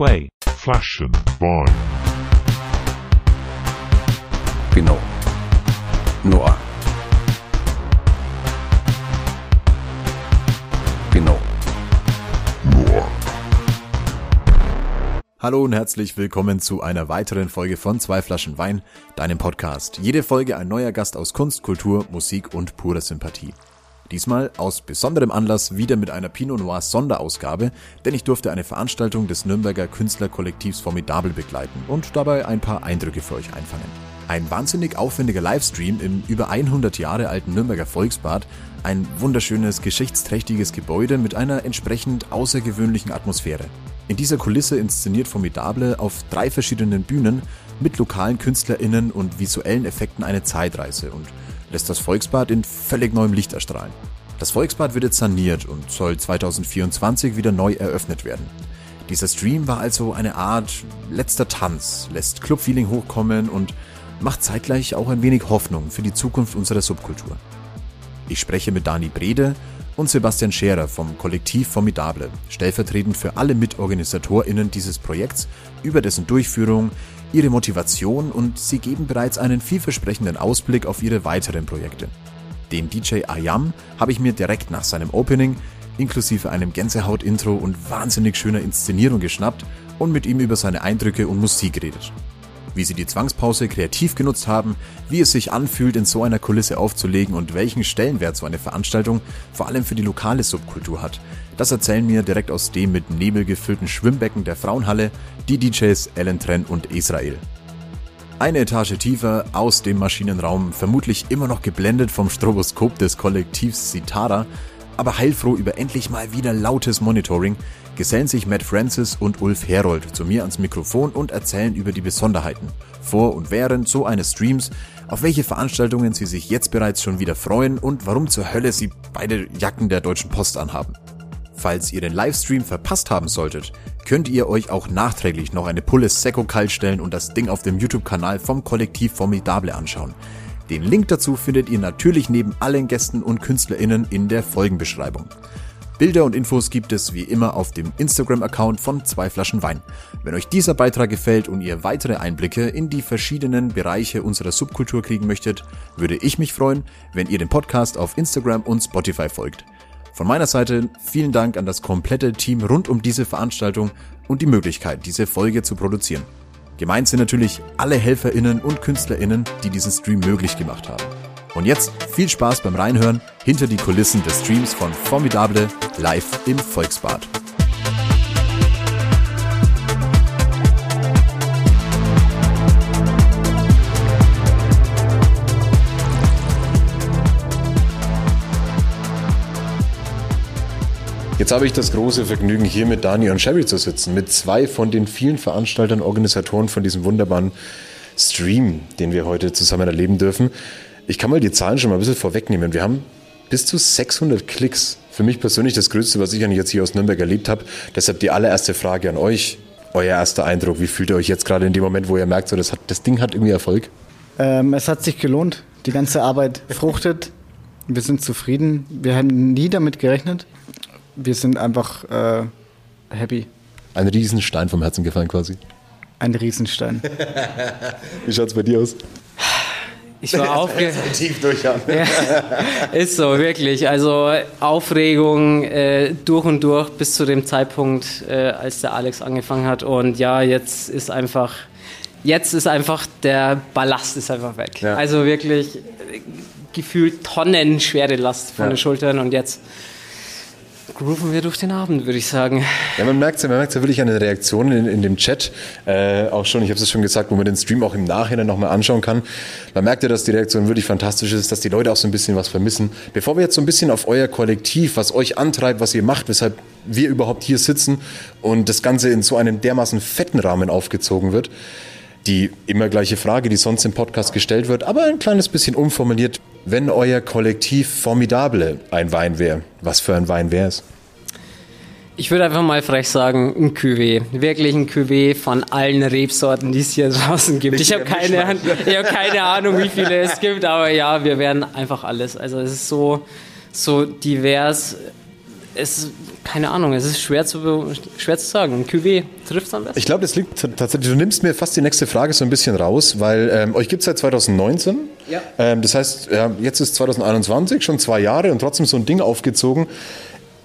Zwei Flaschen Wein. Pinot. Noir. Pinot. Hallo und herzlich willkommen zu einer weiteren Folge von Zwei Flaschen Wein, deinem Podcast. Jede Folge ein neuer Gast aus Kunst, Kultur, Musik und purer Sympathie. Diesmal aus besonderem Anlass wieder mit einer Pinot Noir Sonderausgabe, denn ich durfte eine Veranstaltung des Nürnberger Künstlerkollektivs Formidabel begleiten und dabei ein paar Eindrücke für euch einfangen. Ein wahnsinnig aufwendiger Livestream im über 100 Jahre alten Nürnberger Volksbad, ein wunderschönes, geschichtsträchtiges Gebäude mit einer entsprechend außergewöhnlichen Atmosphäre. In dieser Kulisse inszeniert Formidable auf drei verschiedenen Bühnen mit lokalen KünstlerInnen und visuellen Effekten eine Zeitreise und lässt das Volksbad in völlig neuem Licht erstrahlen. Das Volksbad wird jetzt saniert und soll 2024 wieder neu eröffnet werden. Dieser Stream war also eine Art letzter Tanz, lässt Clubfeeling hochkommen und macht zeitgleich auch ein wenig Hoffnung für die Zukunft unserer Subkultur. Ich spreche mit Dani Brede und Sebastian Scherer vom Kollektiv Formidable, stellvertretend für alle MitorganisatorInnen dieses Projekts, über dessen Durchführung, ihre Motivation und sie geben bereits einen vielversprechenden Ausblick auf ihre weiteren Projekte. Den DJ Ayam habe ich mir direkt nach seinem Opening inklusive einem Gänsehaut-Intro und wahnsinnig schöner Inszenierung geschnappt und mit ihm über seine Eindrücke und Musik geredet. Wie sie die Zwangspause kreativ genutzt haben, wie es sich anfühlt, in so einer Kulisse aufzulegen und welchen Stellenwert so eine Veranstaltung vor allem für die lokale Subkultur hat, das erzählen mir direkt aus dem mit Nebel gefüllten Schwimmbecken der Frauenhalle die DJs Ellen Tren und Israel. Eine Etage tiefer aus dem Maschinenraum, vermutlich immer noch geblendet vom Stroboskop des Kollektivs Sitara, aber heilfroh über endlich mal wieder lautes Monitoring, gesellen sich Matt Francis und Ulf Herold zu mir ans Mikrofon und erzählen über die Besonderheiten vor und während so eines Streams, auf welche Veranstaltungen sie sich jetzt bereits schon wieder freuen und warum zur Hölle sie beide Jacken der Deutschen Post anhaben. Falls ihr den Livestream verpasst haben solltet, könnt ihr euch auch nachträglich noch eine Pulle Secco kalt stellen und das Ding auf dem YouTube-Kanal vom Kollektiv Formidable anschauen. Den Link dazu findet ihr natürlich neben allen Gästen und KünstlerInnen in der Folgenbeschreibung. Bilder und Infos gibt es wie immer auf dem Instagram-Account von Zwei Flaschen Wein. Wenn euch dieser Beitrag gefällt und ihr weitere Einblicke in die verschiedenen Bereiche unserer Subkultur kriegen möchtet, würde ich mich freuen, wenn ihr dem Podcast auf Instagram und Spotify folgt. Von meiner Seite vielen Dank an das komplette Team rund um diese Veranstaltung und die Möglichkeit, diese Folge zu produzieren. Gemeint sind natürlich alle HelferInnen und KünstlerInnen, die diesen Stream möglich gemacht haben. Und jetzt viel Spaß beim Reinhören hinter die Kulissen des Streams von Formidable live im Volksbad. Jetzt habe ich das große Vergnügen, hier mit Dani und Sherry zu sitzen, mit zwei von den vielen Veranstaltern, Organisatoren von diesem wunderbaren Stream, den wir heute zusammen erleben dürfen. Ich kann mal die Zahlen schon mal ein bisschen vorwegnehmen. Wir haben bis zu 600 Klicks. Für mich persönlich das Größte, was ich eigentlich jetzt hier aus Nürnberg erlebt habe. Deshalb die allererste Frage an euch. Euer erster Eindruck. Wie fühlt ihr euch jetzt gerade in dem Moment, wo ihr merkt, so, das, hat, das Ding hat irgendwie Erfolg? Ähm, es hat sich gelohnt. Die ganze Arbeit fruchtet. Wir sind zufrieden. Wir haben nie damit gerechnet. Wir sind einfach äh, happy. Ein Riesenstein vom Herzen gefallen quasi. Ein Riesenstein. Wie schaut es bei dir aus? Ich war aufgeregt. Ja, ist so, wirklich. Also Aufregung äh, durch und durch bis zu dem Zeitpunkt, äh, als der Alex angefangen hat. Und ja, jetzt ist einfach, jetzt ist einfach der Ballast ist einfach weg. Ja. Also wirklich äh, gefühlt Tonnen schwere Last von Ja. den Schultern und jetzt grooven wir durch den Abend, würde ich sagen. Ja, man merkt ja, ja wirklich an den Reaktionen in, in dem Chat. Äh, auch schon, ich habe es schon gesagt, wo man den Stream auch im Nachhinein nochmal anschauen kann. Man merkt ja, dass die Reaktion wirklich fantastisch ist, dass die Leute auch so ein bisschen was vermissen. Bevor wir jetzt so ein bisschen auf euer Kollektiv, was euch antreibt, was ihr macht, weshalb wir überhaupt hier sitzen und das Ganze in so einem dermaßen fetten Rahmen aufgezogen wird, die immer gleiche Frage, die sonst im Podcast gestellt wird, aber ein kleines bisschen umformuliert. Wenn euer Kollektiv Formidable ein Wein wäre, was für ein Wein wäre es? Ich würde einfach mal frech sagen, ein Cuvée. Wirklich ein Cuvée von allen Rebsorten, die es hier draußen gibt. Ich habe keine, Ahnung- ich hab keine Ahnung, wie viele es gibt, aber ja, wir werden einfach alles. Also es ist so, so divers. es, keine Ahnung, es ist schwer zu, schwer zu sagen. Ein QW trifft es am besten. Ich glaube, das liegt tatsächlich, du nimmst mir fast die nächste Frage so ein bisschen raus, weil ähm, euch gibt es seit 2019. Ja. Ähm, das heißt, ja, jetzt ist 2021, schon zwei Jahre und trotzdem so ein Ding aufgezogen.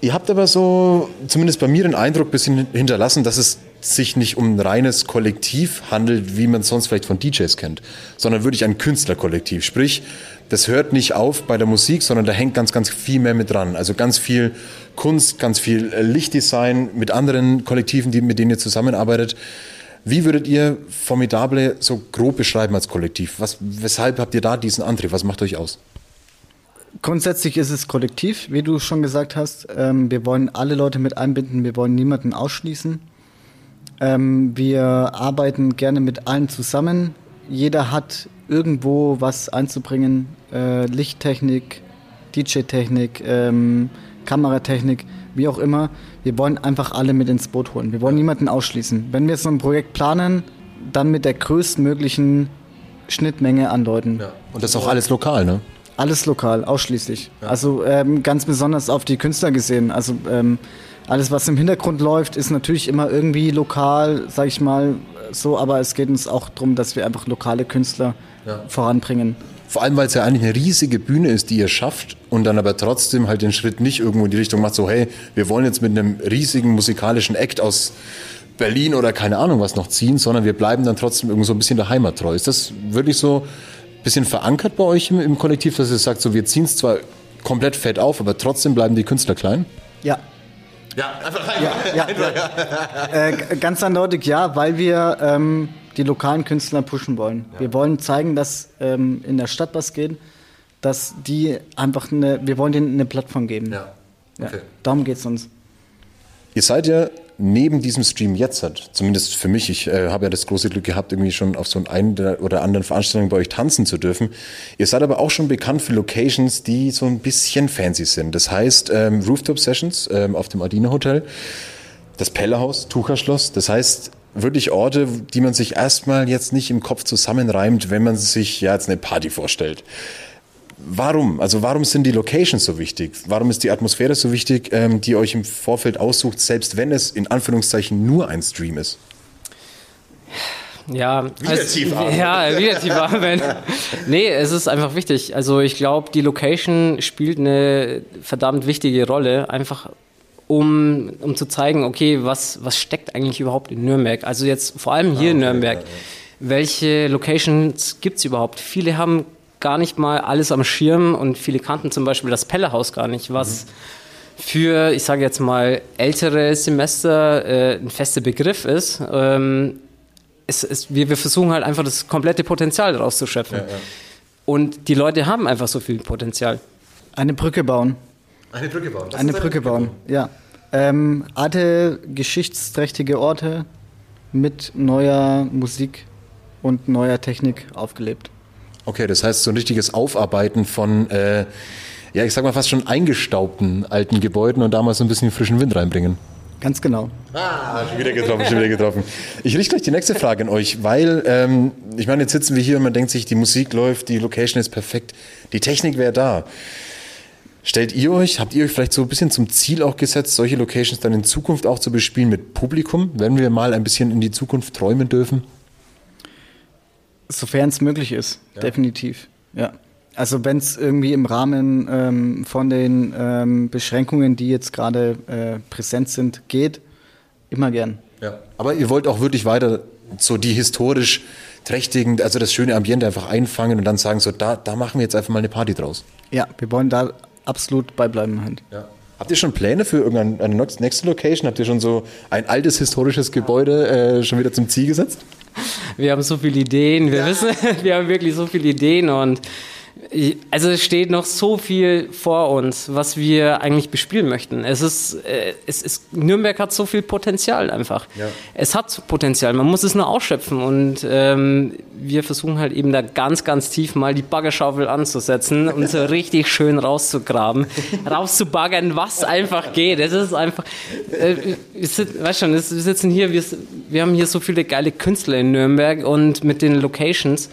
Ihr habt aber so, zumindest bei mir, den Eindruck ein bisschen hinterlassen, dass es sich nicht um ein reines Kollektiv handelt, wie man es sonst vielleicht von DJs kennt, sondern wirklich ein Künstlerkollektiv. Sprich, das hört nicht auf bei der Musik, sondern da hängt ganz, ganz viel mehr mit dran. Also ganz viel Kunst, ganz viel äh, Lichtdesign mit anderen Kollektiven, die, mit denen ihr zusammenarbeitet. Wie würdet ihr Formidable so grob beschreiben als Kollektiv? Was, weshalb habt ihr da diesen Antrieb? Was macht euch aus? Grundsätzlich ist es kollektiv, wie du schon gesagt hast. Ähm, wir wollen alle Leute mit einbinden, wir wollen niemanden ausschließen. Ähm, wir arbeiten gerne mit allen zusammen. Jeder hat irgendwo was einzubringen. Äh, Lichttechnik, DJ-Technik, ähm, Kameratechnik, wie auch immer. Wir wollen einfach alle mit ins Boot holen. Wir wollen niemanden ausschließen. Wenn wir so ein Projekt planen, dann mit der größtmöglichen Schnittmenge an Leuten. Und das ist auch alles lokal, ne? Alles lokal, ausschließlich. Also ähm, ganz besonders auf die Künstler gesehen. Also ähm, alles, was im Hintergrund läuft, ist natürlich immer irgendwie lokal, sag ich mal so, aber es geht uns auch darum, dass wir einfach lokale Künstler voranbringen. Vor allem, weil es ja eigentlich eine riesige Bühne ist, die ihr schafft und dann aber trotzdem halt den Schritt nicht irgendwo in die Richtung macht, so hey, wir wollen jetzt mit einem riesigen musikalischen Act aus Berlin oder keine Ahnung was noch ziehen, sondern wir bleiben dann trotzdem irgendwo so ein bisschen der Heimat treu. Ist das wirklich so ein bisschen verankert bei euch im, im Kollektiv, dass ihr sagt, so wir ziehen es zwar komplett fett auf, aber trotzdem bleiben die Künstler klein? Ja. Ja, einfach ja, ja, ja. Äh, ganz eindeutig ja, weil wir ähm, die lokalen Künstler pushen wollen. Wir wollen zeigen, dass ähm, in der Stadt was geht, dass die einfach eine, wir wollen denen eine Plattform geben. Ja. Ja, Okay. darum geht es uns. Ihr seid ja neben diesem Stream jetzt, halt, zumindest für mich, ich äh, habe ja das große Glück gehabt, irgendwie schon auf so ein oder anderen Veranstaltungen bei euch tanzen zu dürfen. Ihr seid aber auch schon bekannt für Locations, die so ein bisschen fancy sind. Das heißt ähm, Rooftop Sessions ähm, auf dem Ardina Hotel, das Pellehaus, Tucherschloss. Das heißt wirklich Orte, die man sich erstmal jetzt nicht im Kopf zusammenreimt, wenn man sich ja jetzt eine Party vorstellt. Warum? Also warum sind die Locations so wichtig? Warum ist die Atmosphäre so wichtig, ähm, die ihr euch im Vorfeld aussucht, selbst wenn es in Anführungszeichen nur ein Stream ist? Ja, Wieder atmen. Ja, wieder tief atmen. nee, es ist einfach wichtig. Also ich glaube, die Location spielt eine verdammt wichtige Rolle, einfach um, um zu zeigen, okay, was, was steckt eigentlich überhaupt in Nürnberg? Also jetzt vor allem hier in Nürnberg. Welche Locations gibt es überhaupt? Viele haben gar nicht mal alles am Schirm und viele kannten zum Beispiel das Pellehaus gar nicht, was für, ich sage jetzt mal, ältere Semester äh, ein fester Begriff ist. Ähm, es, es, wir, wir versuchen halt einfach das komplette Potenzial daraus zu schöpfen. Und die Leute haben einfach so viel Potenzial. Eine Brücke bauen. Eine Brücke bauen. Eine Brücke bauen, ja. Ähm, alte, geschichtsträchtige Orte mit neuer Musik und neuer Technik aufgelebt. Okay, das heißt so ein richtiges Aufarbeiten von, äh, ja, ich sag mal fast schon eingestaubten alten Gebäuden und damals so ein bisschen frischen Wind reinbringen. Ganz genau. Ah, schon wieder getroffen, schon wieder getroffen. Ich richte gleich die nächste Frage an euch, weil, ähm, ich meine, jetzt sitzen wir hier und man denkt sich, die Musik läuft, die Location ist perfekt, die Technik wäre da. Stellt ihr euch, habt ihr euch vielleicht so ein bisschen zum Ziel auch gesetzt, solche Locations dann in Zukunft auch zu bespielen mit Publikum, wenn wir mal ein bisschen in die Zukunft träumen dürfen? Sofern es möglich ist, definitiv. Ja. Also wenn es irgendwie im Rahmen ähm, von den ähm, Beschränkungen, die jetzt gerade äh, präsent sind, geht, immer gern. Ja. Aber ihr wollt auch wirklich weiter so die historisch trächtigen, also das schöne Ambiente einfach einfangen und dann sagen, so da, da machen wir jetzt einfach mal eine Party draus. Ja, wir wollen da absolut beibleiben halt. Habt ihr schon Pläne für irgendeine nächste Location? Habt ihr schon so ein altes historisches Gebäude äh, schon wieder zum Ziel gesetzt? Wir haben so viele Ideen, wir wissen, wir haben wirklich so viele Ideen und also es steht noch so viel vor uns, was wir eigentlich bespielen möchten. Es ist, äh, es ist Nürnberg hat so viel Potenzial einfach. Es hat Potenzial, man muss es nur ausschöpfen und ähm, wir versuchen halt eben da ganz, ganz tief mal die Baggerschaufel anzusetzen und so richtig schön rauszugraben, rauszubaggern, was einfach geht. Es ist einfach, äh, wir sind, weißt schon, wir sitzen hier, wir, wir haben hier so viele geile Künstler in Nürnberg und mit den Locations,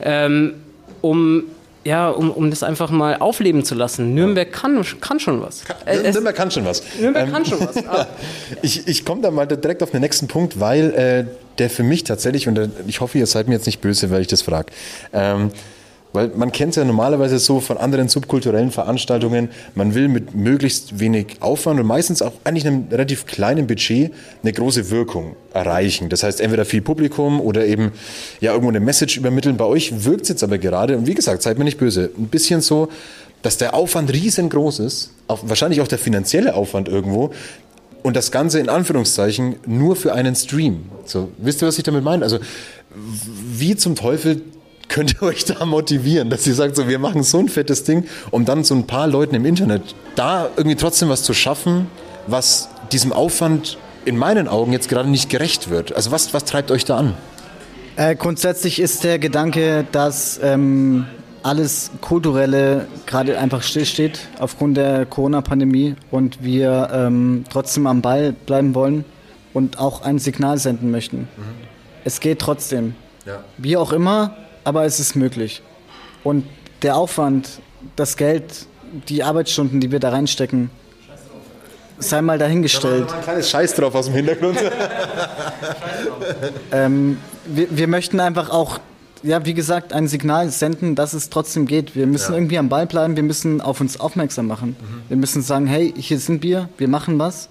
ähm, um ja, um, um das einfach mal aufleben zu lassen. Nürnberg kann, kann schon was. Äh, es- Nürnberg kann schon was. Nürnberg Ähm, kann schon was. Ah. Ich, ich komme da mal direkt auf den nächsten Punkt, weil äh, der für mich tatsächlich, und äh, ich hoffe, ihr seid mir jetzt nicht böse, weil ich das frage, ähm, weil man kennt es ja normalerweise so von anderen subkulturellen Veranstaltungen, man will mit möglichst wenig Aufwand und meistens auch eigentlich einem relativ kleinen Budget eine große Wirkung erreichen. Das heißt, entweder viel Publikum oder eben ja irgendwo eine Message übermitteln. Bei euch wirkt es jetzt aber gerade, und wie gesagt, seid mir nicht böse, ein bisschen so, dass der Aufwand riesengroß ist, auch, wahrscheinlich auch der finanzielle Aufwand irgendwo, und das Ganze in Anführungszeichen nur für einen Stream. So, wisst ihr, was ich damit meine? Also, wie zum Teufel könnt ihr euch da motivieren, dass ihr sagt, so, wir machen so ein fettes Ding, um dann so ein paar Leuten im Internet da irgendwie trotzdem was zu schaffen, was diesem Aufwand in meinen Augen jetzt gerade nicht gerecht wird. Also, was, was treibt euch da an? Äh, grundsätzlich ist der Gedanke, dass ähm, alles Kulturelle gerade einfach stillsteht aufgrund der Corona-Pandemie und wir ähm, trotzdem am Ball bleiben wollen und auch ein Signal senden möchten. Es geht trotzdem. Wie auch immer, aber es ist möglich. Und der Aufwand, das Geld, die Arbeitsstunden, die wir da reinstecken, sei mal dahingestellt. Ein kleines Scheiß drauf aus dem Hintergrund. wir, wir möchten einfach auch, ja, wie gesagt, ein Signal senden, dass es trotzdem geht. Wir müssen irgendwie am Ball bleiben, wir müssen auf uns aufmerksam machen. Wir müssen sagen, hey, hier sind wir, wir machen was.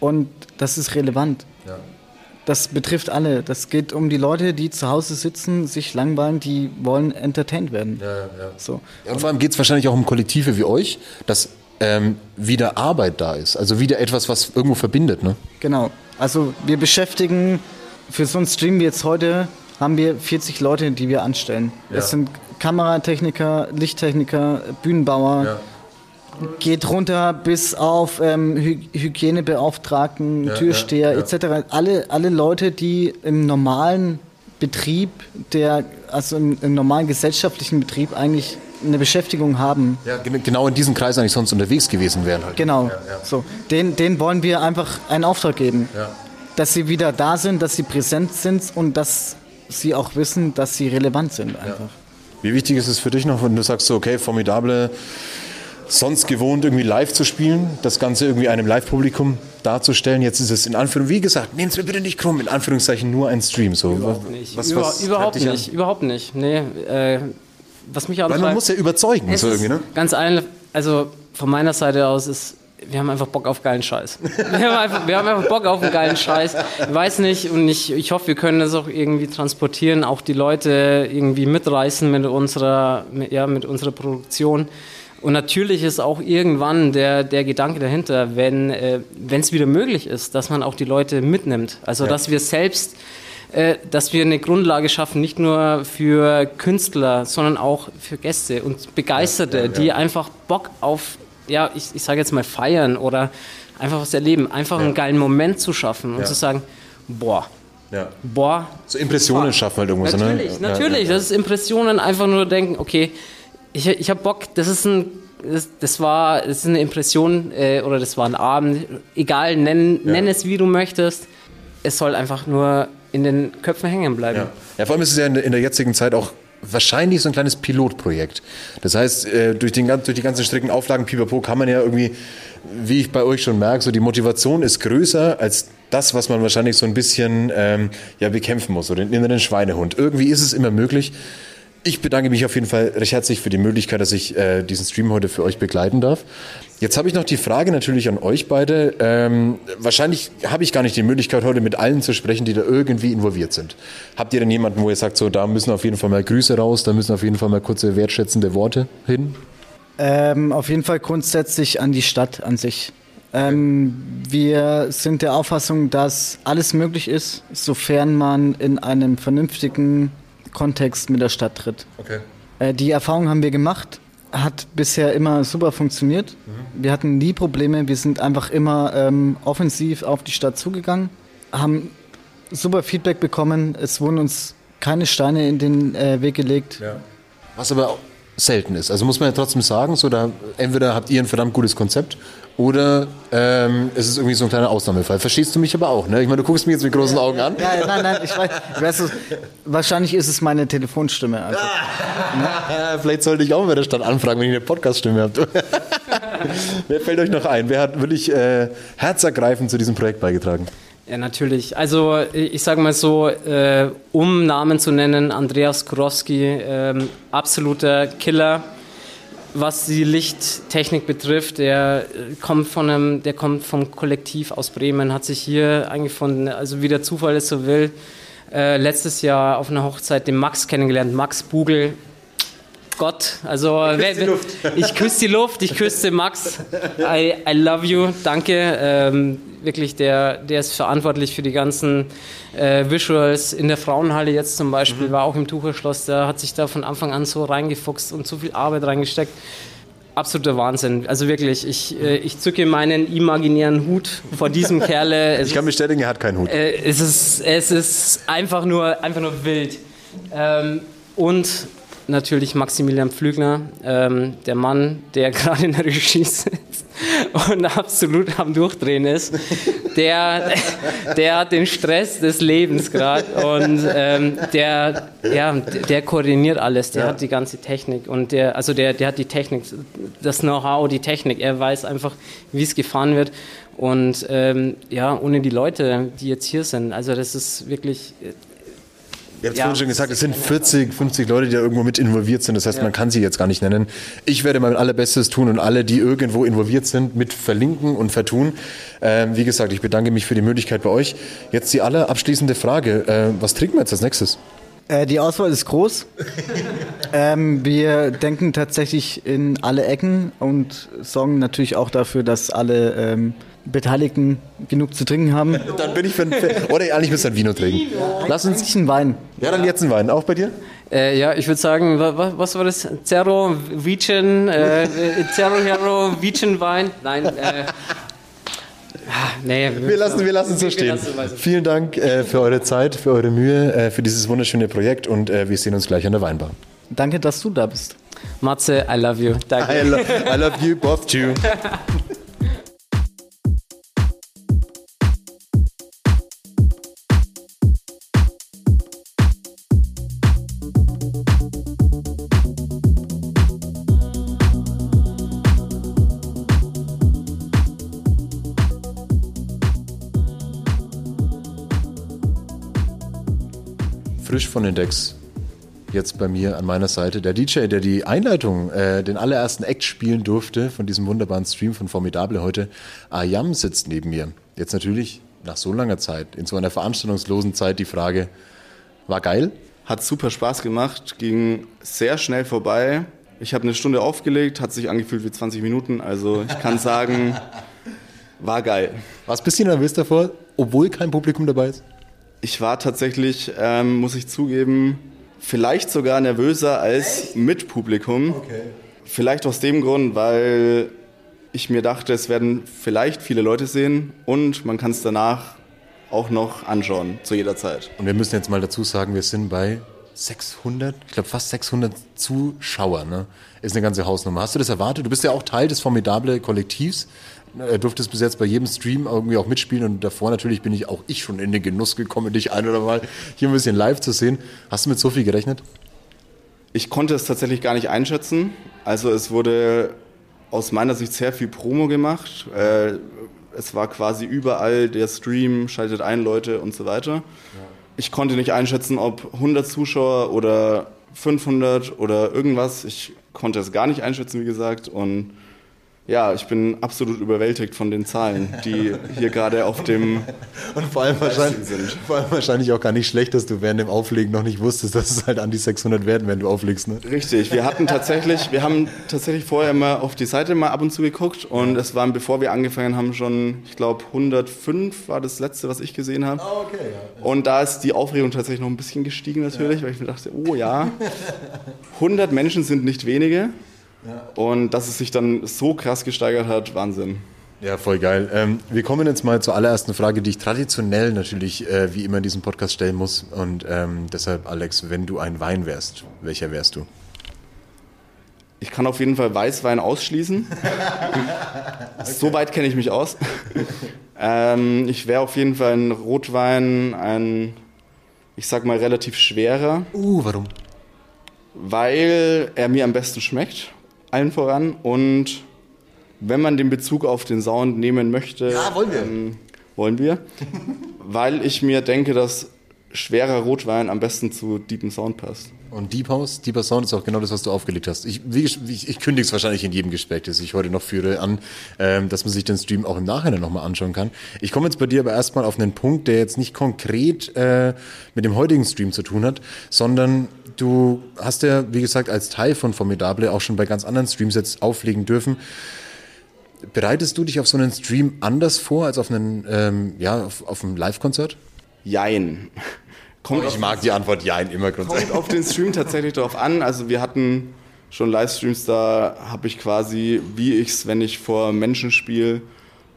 Und das ist relevant. Das betrifft alle. Das geht um die Leute, die zu Hause sitzen, sich langweilen, die wollen entertained werden. So. Und vor allem geht es wahrscheinlich auch um Kollektive wie euch, dass ähm, wieder Arbeit da ist. Also wieder etwas, was irgendwo verbindet. Ne? Genau. Also wir beschäftigen für so einen Stream wie jetzt heute haben wir 40 Leute, die wir anstellen. Es sind Kameratechniker, Lichttechniker, Bühnenbauer. Geht runter bis auf ähm, Hy Hygienebeauftragten, Türsteher etc. Alle, alle Leute, die im normalen Betrieb, der, also im, im normalen gesellschaftlichen Betrieb eigentlich eine Beschäftigung haben. Ja, gen- genau in diesem Kreis eigentlich sonst unterwegs gewesen wären. Halt. Genau. So, den, den wollen wir einfach einen Auftrag geben. Dass sie wieder da sind, dass sie präsent sind und dass sie auch wissen, dass sie relevant sind einfach. Wie wichtig ist es für dich noch, wenn du sagst, so, okay, formidable, sonst gewohnt irgendwie live zu spielen, das Ganze irgendwie einem Live-Publikum darzustellen. Jetzt ist es in Anführungszeichen, wie gesagt, nehmt es mir bitte nicht krumm, in Anführungszeichen nur ein Stream. So. Überhaupt nicht. Was, Über, was überhaupt an? nicht. Überhaupt nicht. Nee, äh, was mich Weil man antreibt- muss ja überzeugen, so irgendwie, ne? Ganz ein, also von meiner Seite aus ist, wir haben einfach Bock auf geilen Scheiß. Wir haben einfach, wir haben einfach Bock auf einen geilen Scheiß. Ich weiß nicht und ich, ich hoffe, wir können das auch irgendwie transportieren, auch die Leute irgendwie mitreißen mit unserer, mit, ja, mit unserer Produktion. Und natürlich ist auch irgendwann der, der Gedanke dahinter, wenn äh, es wieder möglich ist, dass man auch die Leute mitnimmt. Also dass wir selbst äh, dass wir eine Grundlage schaffen, nicht nur für Künstler, sondern auch für Gäste und Begeisterte, die einfach Bock auf, ja, ich, ich sage jetzt mal feiern oder einfach was erleben, einfach einen geilen Moment zu schaffen und zu sagen, boah, Ja. boah. So Impressionen schaffen halt irgendwo. so, Natürlich, ne? natürlich, das ist Impressionen, einfach nur denken, okay, ich, ich habe Bock, das ist ein, das, das war, das ist eine Impression äh, oder das war ein Abend, egal, nenn, nenn es wie du möchtest, es soll einfach nur in den Köpfen hängen bleiben. Ja. ja, vor allem ist es ja in der, in der jetzigen Zeit auch wahrscheinlich so ein kleines Pilotprojekt. Das heißt, äh, durch, den, durch die ganzen strikten Auflagen Pipapo kann man ja irgendwie, wie ich bei euch schon merke, so die Motivation ist größer als das, was man wahrscheinlich so ein bisschen ähm, ja, bekämpfen muss, oder den inneren Schweinehund. Irgendwie ist es immer möglich. Ich bedanke mich auf jeden Fall recht herzlich für die Möglichkeit, dass ich äh, diesen Stream heute für euch begleiten darf. Jetzt habe ich noch die Frage natürlich an euch beide. Ähm, wahrscheinlich habe ich gar nicht die Möglichkeit, heute mit allen zu sprechen, die da irgendwie involviert sind. Habt ihr denn jemanden, wo ihr sagt, so, da müssen auf jeden Fall mal Grüße raus, da müssen auf jeden Fall mal kurze wertschätzende Worte hin? Ähm, auf jeden Fall grundsätzlich an die Stadt an sich. Ähm, wir sind der Auffassung, dass alles möglich ist, sofern man in einem vernünftigen Kontext mit der Stadt tritt. Okay. Äh, die Erfahrung haben wir gemacht, hat bisher immer super funktioniert. Wir hatten nie Probleme, wir sind einfach immer ähm, offensiv auf die Stadt zugegangen, haben super Feedback bekommen, es wurden uns keine Steine in den äh, Weg gelegt. Was aber selten ist. Also muss man ja trotzdem sagen, so da entweder habt ihr ein verdammt gutes Konzept oder ähm, es ist irgendwie so ein kleiner Ausnahmefall. Verstehst du mich aber auch, ne? Ich meine, du guckst mich jetzt mit großen Augen an. Ja, ja, nein, nein, ich weiß, ich weiß es, wahrscheinlich ist es meine Telefonstimme. Also. Ja, vielleicht sollte ich auch mal der Stadt anfragen, wenn ich eine Podcaststimme habe. Wer fällt euch noch ein? Wer hat wirklich äh, herzergreifend zu diesem Projekt beigetragen? Ja, natürlich. Also ich sage mal so, äh, um Namen zu nennen, Andreas Kurowski, ähm, absoluter Killer, was die Lichttechnik betrifft. Der äh, kommt von einem, der kommt vom Kollektiv aus Bremen, hat sich hier eingefunden. Also wie der Zufall es so will. Äh, letztes Jahr auf einer Hochzeit den Max kennengelernt, Max Bugel, Gott. Also ich küsse die Luft, ich küsse Max. I, I love you, danke. Ähm, wirklich, der, der ist verantwortlich für die ganzen äh, Visuals in der Frauenhalle jetzt zum Beispiel, mhm. war auch im Tucherschloss, der hat sich da von Anfang an so reingefuchst und so viel Arbeit reingesteckt. Absoluter Wahnsinn. Also wirklich, ich, äh, ich zücke meinen imaginären Hut vor diesem Kerle. Es ich kann bestätigen, er hat keinen Hut. Äh, es, ist, es ist einfach nur, einfach nur wild. Ähm, und natürlich Maximilian Pflügner, ähm, der Mann, der gerade in der Regie sitzt und absolut am Durchdrehen ist. Der, der hat den Stress des Lebens gerade und ähm, der, ja, der koordiniert alles, der ja. hat die ganze Technik und der, also der, der hat die Technik, das Know-how, die Technik, er weiß einfach, wie es gefahren wird. Und ähm, ja, ohne die Leute, die jetzt hier sind, also das ist wirklich Ihr habt ja. vorhin schon gesagt, es sind 40, 50 Leute, die da irgendwo mit involviert sind. Das heißt, ja. man kann sie jetzt gar nicht nennen. Ich werde mein allerbestes tun und alle, die irgendwo involviert sind, mit verlinken und vertun. Ähm, wie gesagt, ich bedanke mich für die Möglichkeit bei euch. Jetzt die allerabschließende Frage. Äh, was trinken wir jetzt als nächstes? Äh, die Auswahl ist groß. ähm, wir denken tatsächlich in alle Ecken und sorgen natürlich auch dafür, dass alle ähm, Beteiligten genug zu trinken haben. Dann bin ich für ein Oder eigentlich müsst ihr ein Vino trinken. Lass uns einen Wein. Ja, dann jetzt ein Wein. Auch bei dir? Äh, ja, ich würde sagen, was, was, war das? Zero Vichen, äh, Zero Hero Vichen Wein? Nein, äh, ah, Nee, wir lassen wir lassen es so stehen. Vielen Dank äh, für eure Zeit, für eure Mühe, äh, für dieses wunderschöne Projekt und äh, wir sehen uns gleich an der Weinbar. Danke, dass du da bist. Matze, I love you. Danke. I, lo I love you both too. von den Decks. Jetzt bei mir an meiner Seite der DJ, der die Einleitung, äh, den allerersten Act spielen durfte von diesem wunderbaren Stream von Formidable heute. Ayam sitzt neben mir. Jetzt natürlich nach so langer Zeit, in so einer veranstaltungslosen Zeit, die Frage: War geil? Hat super Spaß gemacht, ging sehr schnell vorbei. Ich habe eine Stunde aufgelegt, hat sich angefühlt wie 20 Minuten. Also ich kann sagen, war geil. Warst ein bisschen nervös davor, obwohl kein Publikum dabei ist? Ich war tatsächlich, ähm, muss ich zugeben, vielleicht sogar nervöser als Echt? mit Publikum. Okay. Vielleicht aus dem Grund, weil ich mir dachte, es werden vielleicht viele Leute sehen und man kann es danach auch noch anschauen, zu jeder Zeit. Und wir müssen jetzt mal dazu sagen, wir sind bei 600, ich glaube fast 600 Zuschauer, ne? Ist eine ganze Hausnummer. Hast du das erwartet? Du bist ja auch Teil des formidable Kollektivs. Er durfte es bis jetzt bei jedem Stream irgendwie auch mitspielen und davor natürlich bin ich auch ich schon in den Genuss gekommen, dich ein oder mal hier ein bisschen live zu sehen. Hast du mit so viel gerechnet? Ich konnte es tatsächlich gar nicht einschätzen. Also es wurde aus meiner Sicht sehr viel Promo gemacht. Äh, es war quasi überall der Stream, schaltet ein Leute und so weiter. Ich konnte nicht einschätzen, ob 100 Zuschauer oder 500 oder irgendwas. Ich konnte es gar nicht einschätzen, wie gesagt. Und ja, ich bin absolut überwältigt von den Zahlen, die hier gerade auf dem und vor allem, wahrscheinlich, sind. vor allem wahrscheinlich auch gar nicht schlecht, dass du während dem Auflegen noch nicht wusstest, dass es halt an die 600 werden, wenn du auflegst. Ne? Richtig, wir hatten tatsächlich, wir haben tatsächlich vorher mal auf die Seite mal ab und zu geguckt und es waren, bevor wir angefangen haben, schon, ich glaube, 105 war das letzte, was ich gesehen habe. Oh, okay, ja. Und da ist die Aufregung tatsächlich noch ein bisschen gestiegen natürlich, ja. weil ich mir dachte, oh ja, 100 Menschen sind nicht wenige. Und dass es sich dann so krass gesteigert hat, Wahnsinn. Ja, voll geil. Ähm, wir kommen jetzt mal zur allerersten Frage, die ich traditionell natürlich äh, wie immer in diesem Podcast stellen muss. Und ähm, deshalb, Alex, wenn du ein Wein wärst, welcher wärst du? Ich kann auf jeden Fall Weißwein ausschließen. So weit kenne ich mich aus. Ähm, ich wäre auf jeden Fall ein Rotwein, ein, ich sag mal, relativ schwerer, Uh, warum? weil er mir am besten schmeckt, allen voran. Und wenn man den Bezug auf den Sound nehmen möchte, Ja, wollen wir. Ähm, wollen wir, weil ich mir denke, dass schwerer Rotwein am besten zu deepem Sound passt. Und Deep House, Deeper Sound ist auch genau das, was du aufgelegt hast. Ich, ich, ich kündige es wahrscheinlich in jedem Gespräch, das ich heute noch führe, an, ähm, dass man sich den Stream auch im Nachhinein nochmal anschauen kann. Ich komme jetzt bei dir aber erstmal auf einen Punkt, der jetzt nicht konkret äh, mit dem heutigen Stream zu tun hat, sondern du hast ja, wie gesagt, als Teil von Formidable auch schon bei ganz anderen Streams jetzt auflegen dürfen. Bereitest du dich auf so einen Stream anders vor als auf einen, ähm, ja, auf, auf ein Live-Konzert? Jein. Kommt Ich mag die Antwort Ja immer grundsätzlich. kommt auf den Stream tatsächlich darauf an. Also wir hatten schon Livestreams, da habe ich quasi, wie ich es, wenn ich vor Menschen spiele,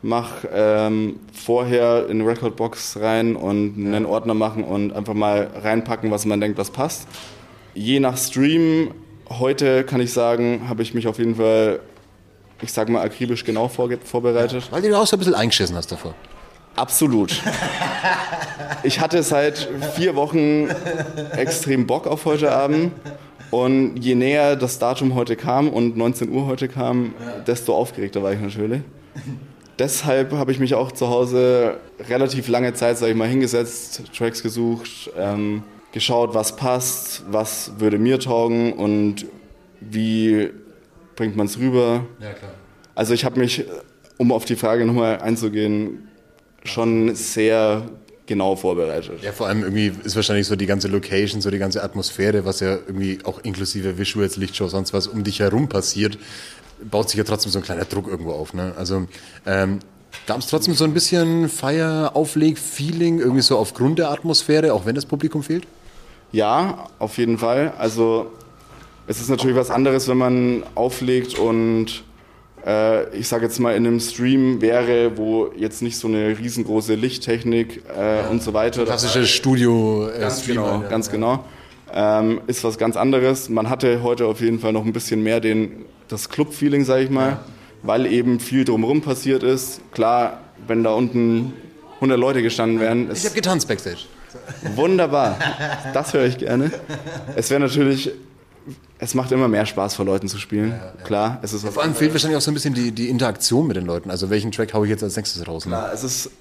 mache, ähm, vorher in eine Recordbox rein und einen Ordner machen und einfach mal reinpacken, was man denkt, was passt. Je nach Stream, heute kann ich sagen, habe ich mich auf jeden Fall, ich sag mal, akribisch genau vorbereitet. Weil du auch so ein bisschen eingeschissen hast davor. Absolut. Ich hatte seit vier Wochen extrem Bock auf heute Abend. Und je näher das Datum heute kam und 19 Uhr heute kam, desto aufgeregter war ich natürlich. Deshalb habe ich mich auch zu Hause relativ lange Zeit, sage ich mal, hingesetzt, Tracks gesucht, ähm, geschaut, was passt, was würde mir taugen und wie bringt man es rüber. Ja, klar. Also ich habe mich, um auf die Frage nochmal einzugehen, schon sehr genau vorbereitet. Ja, vor allem irgendwie ist wahrscheinlich so die ganze Location, so die ganze Atmosphäre, was ja irgendwie auch inklusive Visuals, Lichtshow, sonst was um dich herum passiert, baut sich ja trotzdem so ein kleiner Druck irgendwo auf. Ne? Also ähm, gab es trotzdem so ein bisschen Feier-Aufleg-Feeling, irgendwie so aufgrund der Atmosphäre, auch wenn das Publikum fehlt? Ja, auf jeden Fall. Also es ist natürlich was anderes, wenn man auflegt und äh, ich sage jetzt mal in einem Stream wäre, wo jetzt nicht so eine riesengroße Lichttechnik äh, und so weiter. Klassische studio äh, Ganz Streamer. genau, ganz genau. Ähm, ist was ganz anderes. Man hatte heute auf jeden Fall noch ein bisschen mehr den, das Club-Feeling, sage ich mal, weil eben viel drumherum passiert ist. Klar, wenn da unten 100 Leute gestanden wären, Ich habe getanzt Backstage. wunderbar. Das höre ich gerne. Es wäre natürlich, es macht immer mehr Spaß, vor Leuten zu spielen. Klar, es ist was Vor allem fehlt wahrscheinlich auch so ein bisschen die, die Interaktion mit den Leuten. Also welchen Track haue ich jetzt als nächstes raus? Ne? Klar, es ist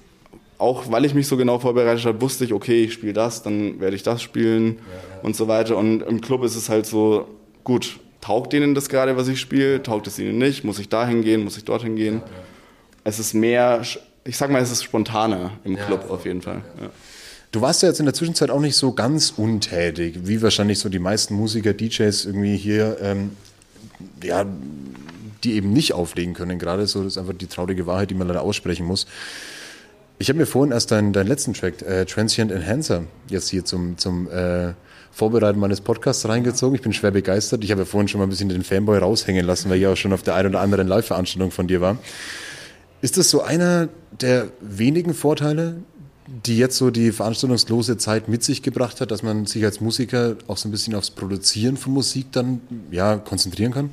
auch, weil ich mich so genau vorbereitet habe, wusste ich, okay, ich spiele das, dann werde ich das spielen und so weiter. Und im Club ist es halt so, gut, taugt denen das gerade, was ich spiele? Taugt es ihnen nicht? Muss ich dahin gehen? Muss ich dorthin gehen? Es ist mehr, ich sag mal, es ist spontaner im Club auf jeden Fall. Du warst ja jetzt in der Zwischenzeit auch nicht so ganz untätig, wie wahrscheinlich so die meisten Musiker, DJs irgendwie hier, ähm, ja, die eben nicht auflegen können gerade. So, das ist einfach die traurige Wahrheit, die man leider aussprechen muss. Ich habe mir vorhin erst deinen, deinen letzten Track, äh, Transient Enhancer, jetzt hier zum, zum äh, Vorbereiten meines Podcasts reingezogen. Ich bin schwer begeistert. Ich habe ja vorhin schon mal ein bisschen den Fanboy raushängen lassen, weil ich auch schon auf der einen oder anderen Live-Veranstaltung von dir war. Ist das so einer der wenigen Vorteile, die jetzt so die veranstaltungslose Zeit mit sich gebracht hat, dass man sich als Musiker auch so ein bisschen aufs Produzieren von Musik dann ja konzentrieren kann?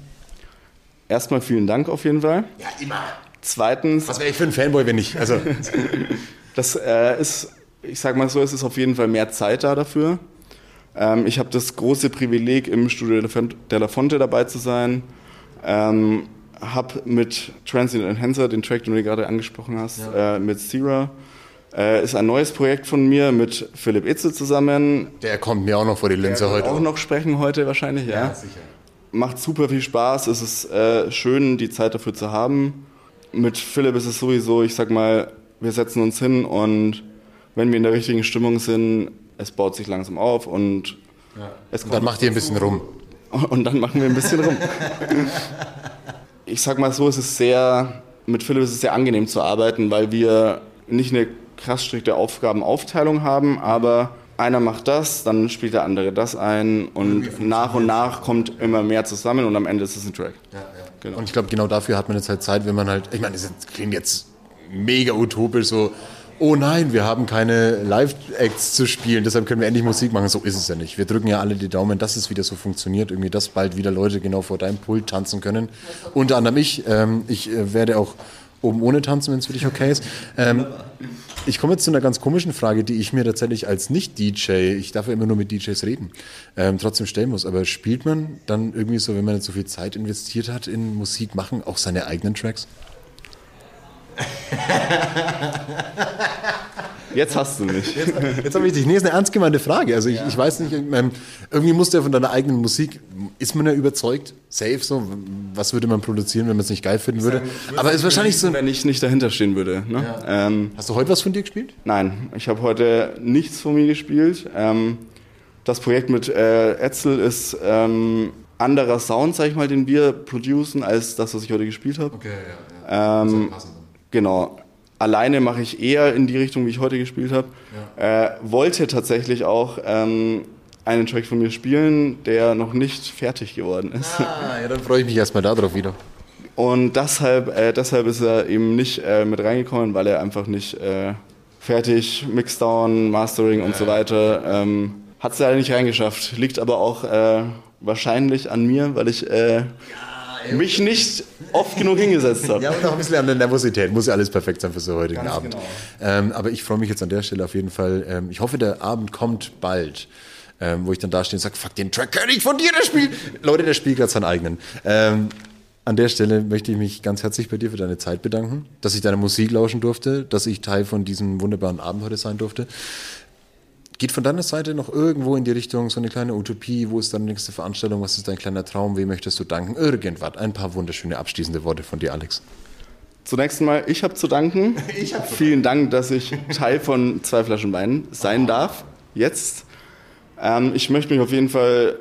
Erstmal vielen Dank auf jeden Fall. Ja, immer. Zweitens, Was wäre ich für ein Fanboy, wenn nicht? Also, Das äh, ist, ich sag mal so, es ist auf jeden Fall mehr Zeit da dafür. Ähm, ich habe das große Privileg, im Studio de la Fonte dabei zu sein. Ähm, hab mit Transient Enhancer, den Track, den du gerade angesprochen hast, äh, mit Sierra, äh, ist ein neues Projekt von mir mit Philipp Itze zusammen. der kommt mir auch noch vor die Linse heute. Auch noch sprechen heute wahrscheinlich, ja. sicher. Macht super viel Spaß. Es ist äh, schön, die Zeit dafür zu haben. Mit Philipp ist es sowieso, ich sag mal, wir setzen uns hin und wenn wir in der richtigen Stimmung sind, es baut sich langsam auf und es kommt Dann macht ihr ein bisschen rum. und dann machen wir ein bisschen rum. Ich sag mal so, es ist sehr, mit Philipp ist es sehr angenehm zu arbeiten, weil wir nicht eine krass strikte Aufgabenaufteilung haben, aber einer macht das, dann spielt der andere das ein und nach und nach kommt immer mehr zusammen und am Ende ist es ein Track. Genau. Und ich glaube, genau dafür hat man jetzt halt Zeit, wenn man halt, ich meine, das klingt jetzt mega utopisch, so oh nein, wir haben keine Live-Acts zu spielen, deshalb können wir endlich Musik machen. So ist es ja nicht. Wir drücken ja alle die Daumen, dass es wieder so funktioniert, irgendwie, dass bald wieder Leute genau vor deinem Pult tanzen können. Unter anderem ich. Ähm, ich äh, werde auch oben ohne tanzen, wenn es für dich okay ist. Ähm, ich komme jetzt zu einer ganz komischen Frage, die ich mir tatsächlich als Nicht-DJ, ich darf ja immer nur mit DJs reden, ähm, trotzdem stellen muss. Aber spielt man dann irgendwie so, wenn man jetzt so viel Zeit investiert hat in Musik machen, auch seine eigenen Tracks? Jetzt hast du mich. Jetzt, jetzt habe ich dich. Nee, ist eine ernst gemeinte Frage. Also ich, ich weiß nicht, irgendwie musst du ja von deiner eigenen Musik, ist man ja überzeugt, safe so, was würde man produzieren, wenn man es nicht geil finden würde. Aber es ist wahrscheinlich so, Wenn ich nicht dahinter stehen würde. Ne? Ähm, hast du heute was von dir gespielt? nein, ich habe heute nichts von mir gespielt. Ähm, das Projekt mit äh, Etzel ist ähm, anderer Sound, sag ich mal, den wir producen, als das, was ich heute gespielt habe. Okay, ja, Ähm, genau. Alleine mache ich eher in die Richtung, wie ich heute gespielt habe. Äh, wollte tatsächlich auch ähm, einen Track von mir spielen, der noch nicht fertig geworden ist. Ah, ja, dann freue ich mich erstmal darauf wieder. Und deshalb, äh, deshalb ist er eben nicht äh, mit reingekommen, weil er einfach nicht äh, fertig, Mixdown, Mastering und so weiter, ähm, hat es leider nicht reingeschafft. Liegt aber auch äh, wahrscheinlich an mir, weil ich äh, mich nicht oft genug hingesetzt habe. Ja, und auch ein bisschen an der Nervosität. Muss ja alles perfekt sein für so heutigen Abend. Ähm, aber ich freue mich jetzt an der Stelle auf jeden Fall. Ähm, ich hoffe, der Abend kommt bald. Ähm, wo ich dann da stehe und sage, fuck, den Track kann ich von dir, der spielt. Leute, der spielt gerade seinen eigenen. Ähm, an der Stelle möchte ich mich ganz herzlich bei dir für deine Zeit bedanken, dass ich deine Musik lauschen durfte, dass ich Teil von diesem wunderbaren Abend heute sein durfte. Geht von deiner Seite noch irgendwo in die Richtung so eine kleine Utopie? Wo ist deine nächste Veranstaltung? Was ist dein kleiner Traum? Wem möchtest du danken? Irgendwas. Ein paar wunderschöne abschließende Worte von dir, Alex. Zunächst mal, ich habe zu danken. Vielen Dank, dass ich Teil von zwei Flaschen Wein sein darf. Jetzt. Ähm, ich möchte mich auf jeden Fall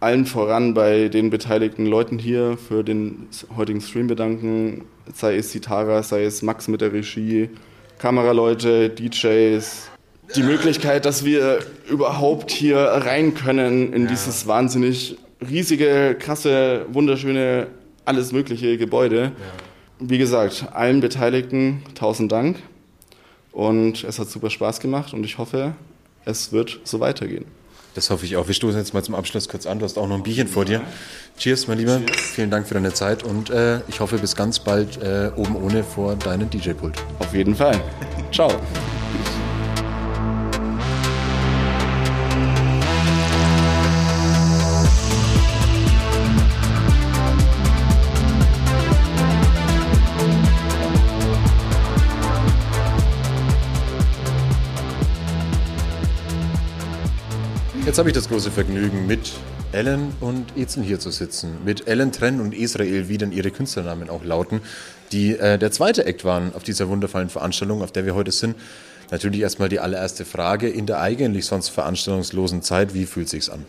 allen voran bei den beteiligten Leuten hier für den heutigen Stream bedanken. Sei es Sitara, sei es Max mit der Regie, Kameraleute, DJs. Die Möglichkeit, dass wir überhaupt hier rein können in dieses wahnsinnig riesige, krasse, wunderschöne, alles mögliche Gebäude. Wie gesagt, allen Beteiligten tausend Dank. Und es hat super Spaß gemacht und ich hoffe, es wird so weitergehen. Das hoffe ich auch. Wir stoßen jetzt mal zum Abschluss kurz an. Du hast auch noch ein Bierchen vor dir. Cheers, mein Lieber. Vielen Dank für deine Zeit und äh, ich hoffe bis ganz bald äh, oben ohne vor deinem DJ-Pult. Auf jeden Fall. Ciao. Jetzt habe ich das große Vergnügen, mit Ellen und Ezel hier zu sitzen. Mit Ellen Trenn und Israel, wie dann ihre Künstlernamen auch lauten, die äh, der zweite Act waren auf dieser wundervollen Veranstaltung, auf der wir heute sind. Natürlich erstmal die allererste Frage in der eigentlich sonst veranstaltungslosen Zeit. Wie fühlt sich's an?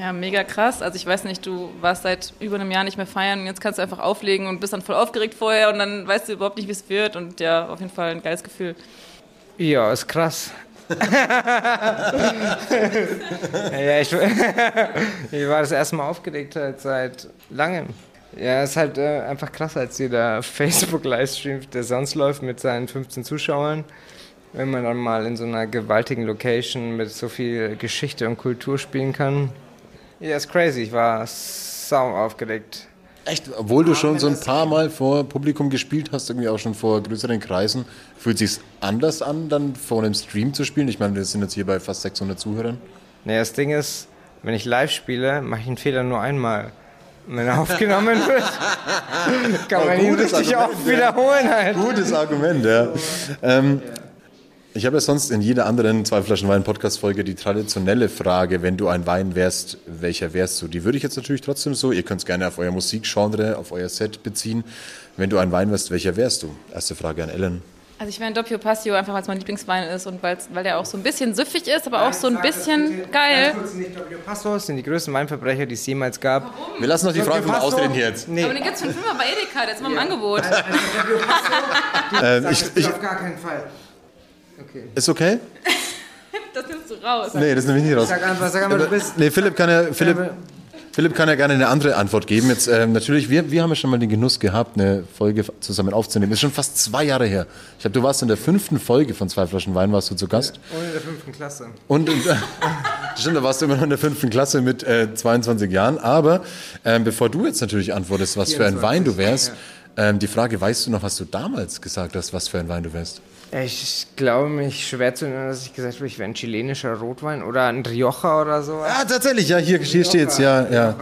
Ja, mega krass. Also ich weiß nicht, du warst seit über einem Jahr nicht mehr feiern und jetzt kannst du einfach auflegen und bist dann voll aufgeregt vorher und dann weißt du überhaupt nicht, wie es wird und ja, auf jeden Fall ein geiles Gefühl. Ja, ist krass. Ja, ich, ich war das erste Mal aufgeregt halt seit langem. Ja, ist halt äh, einfach krass, als jeder Facebook-Livestream, der sonst läuft mit seinen 15 Zuschauern, wenn man dann mal in so einer gewaltigen Location mit so viel Geschichte und Kultur spielen kann. Ja, ist crazy. Ich war sau aufgeregt. Echt? Obwohl du schon so ein paar Mal vor Publikum gespielt hast, irgendwie auch schon vor größeren Kreisen, fühlt sich's anders an, dann vor einem Stream zu spielen? Ich meine, wir sind jetzt hier bei fast 600 Zuhörern. Nee, das Ding ist, wenn ich live spiele, mache ich einen Fehler nur einmal. Und wenn er aufgenommen wird, kann man ihn richtig Argument, oft wiederholen halt. Gutes Argument, ja. Ähm, ich habe ja sonst in jeder anderen zwei Flaschen Wein Podcast Folge die traditionelle Frage, wenn du ein Wein wärst, welcher wärst du? Die würde ich jetzt natürlich trotzdem so, ihr könnt es gerne auf euer Musikgenre, auf euer Set beziehen. Wenn du ein Wein wärst, welcher wärst du? Erste Frage an Ellen. Also ich wäre ein Doppio Passio, einfach weil es mein Lieblingswein ist und weil der auch so ein bisschen süffig ist, aber auch so ein bisschen geil. Passos sind die größten Weinverbrecher, die es jemals gab. Wir lassen noch die Frage mal ausreden hier jetzt. Nee, Aber den gibt's für einen Fünfer bei Edeka, der ist immer im Angebot. Ähm, ich, ich, auf gar keinen Fall. Ist okay? Das nimmst du raus. Nee, das nehme ich nicht raus. Sag einfach, sag einfach, du bist. Nee, Philipp kann ja, Philipp, Philipp kann ja gerne eine andere Antwort geben. Jetzt ähm, natürlich, wir, wir haben ja schon mal den Genuss gehabt, eine Folge zusammen aufzunehmen. Das ist schon fast zwei Jahre her. Ich glaube, du warst in der fünften Folge von zwei Flaschen Wein, warst du zu Gast. Und in der fünften Klasse. Und, und stimmt, da warst du immer noch in der fünften Klasse mit äh, 22 Jahren. Aber ähm, bevor du jetzt natürlich antwortest, was für ein 24, Wein du wärst, ähm, die Frage, weißt du noch, was du damals gesagt hast, was für ein Wein du wärst? Ich glaube, mich schwer zu erinnern, dass ich gesagt habe, ich wäre ein chilenischer Rotwein oder ein Rioja oder so. Ja, tatsächlich, ja, hier, hier steht's, ja, ja.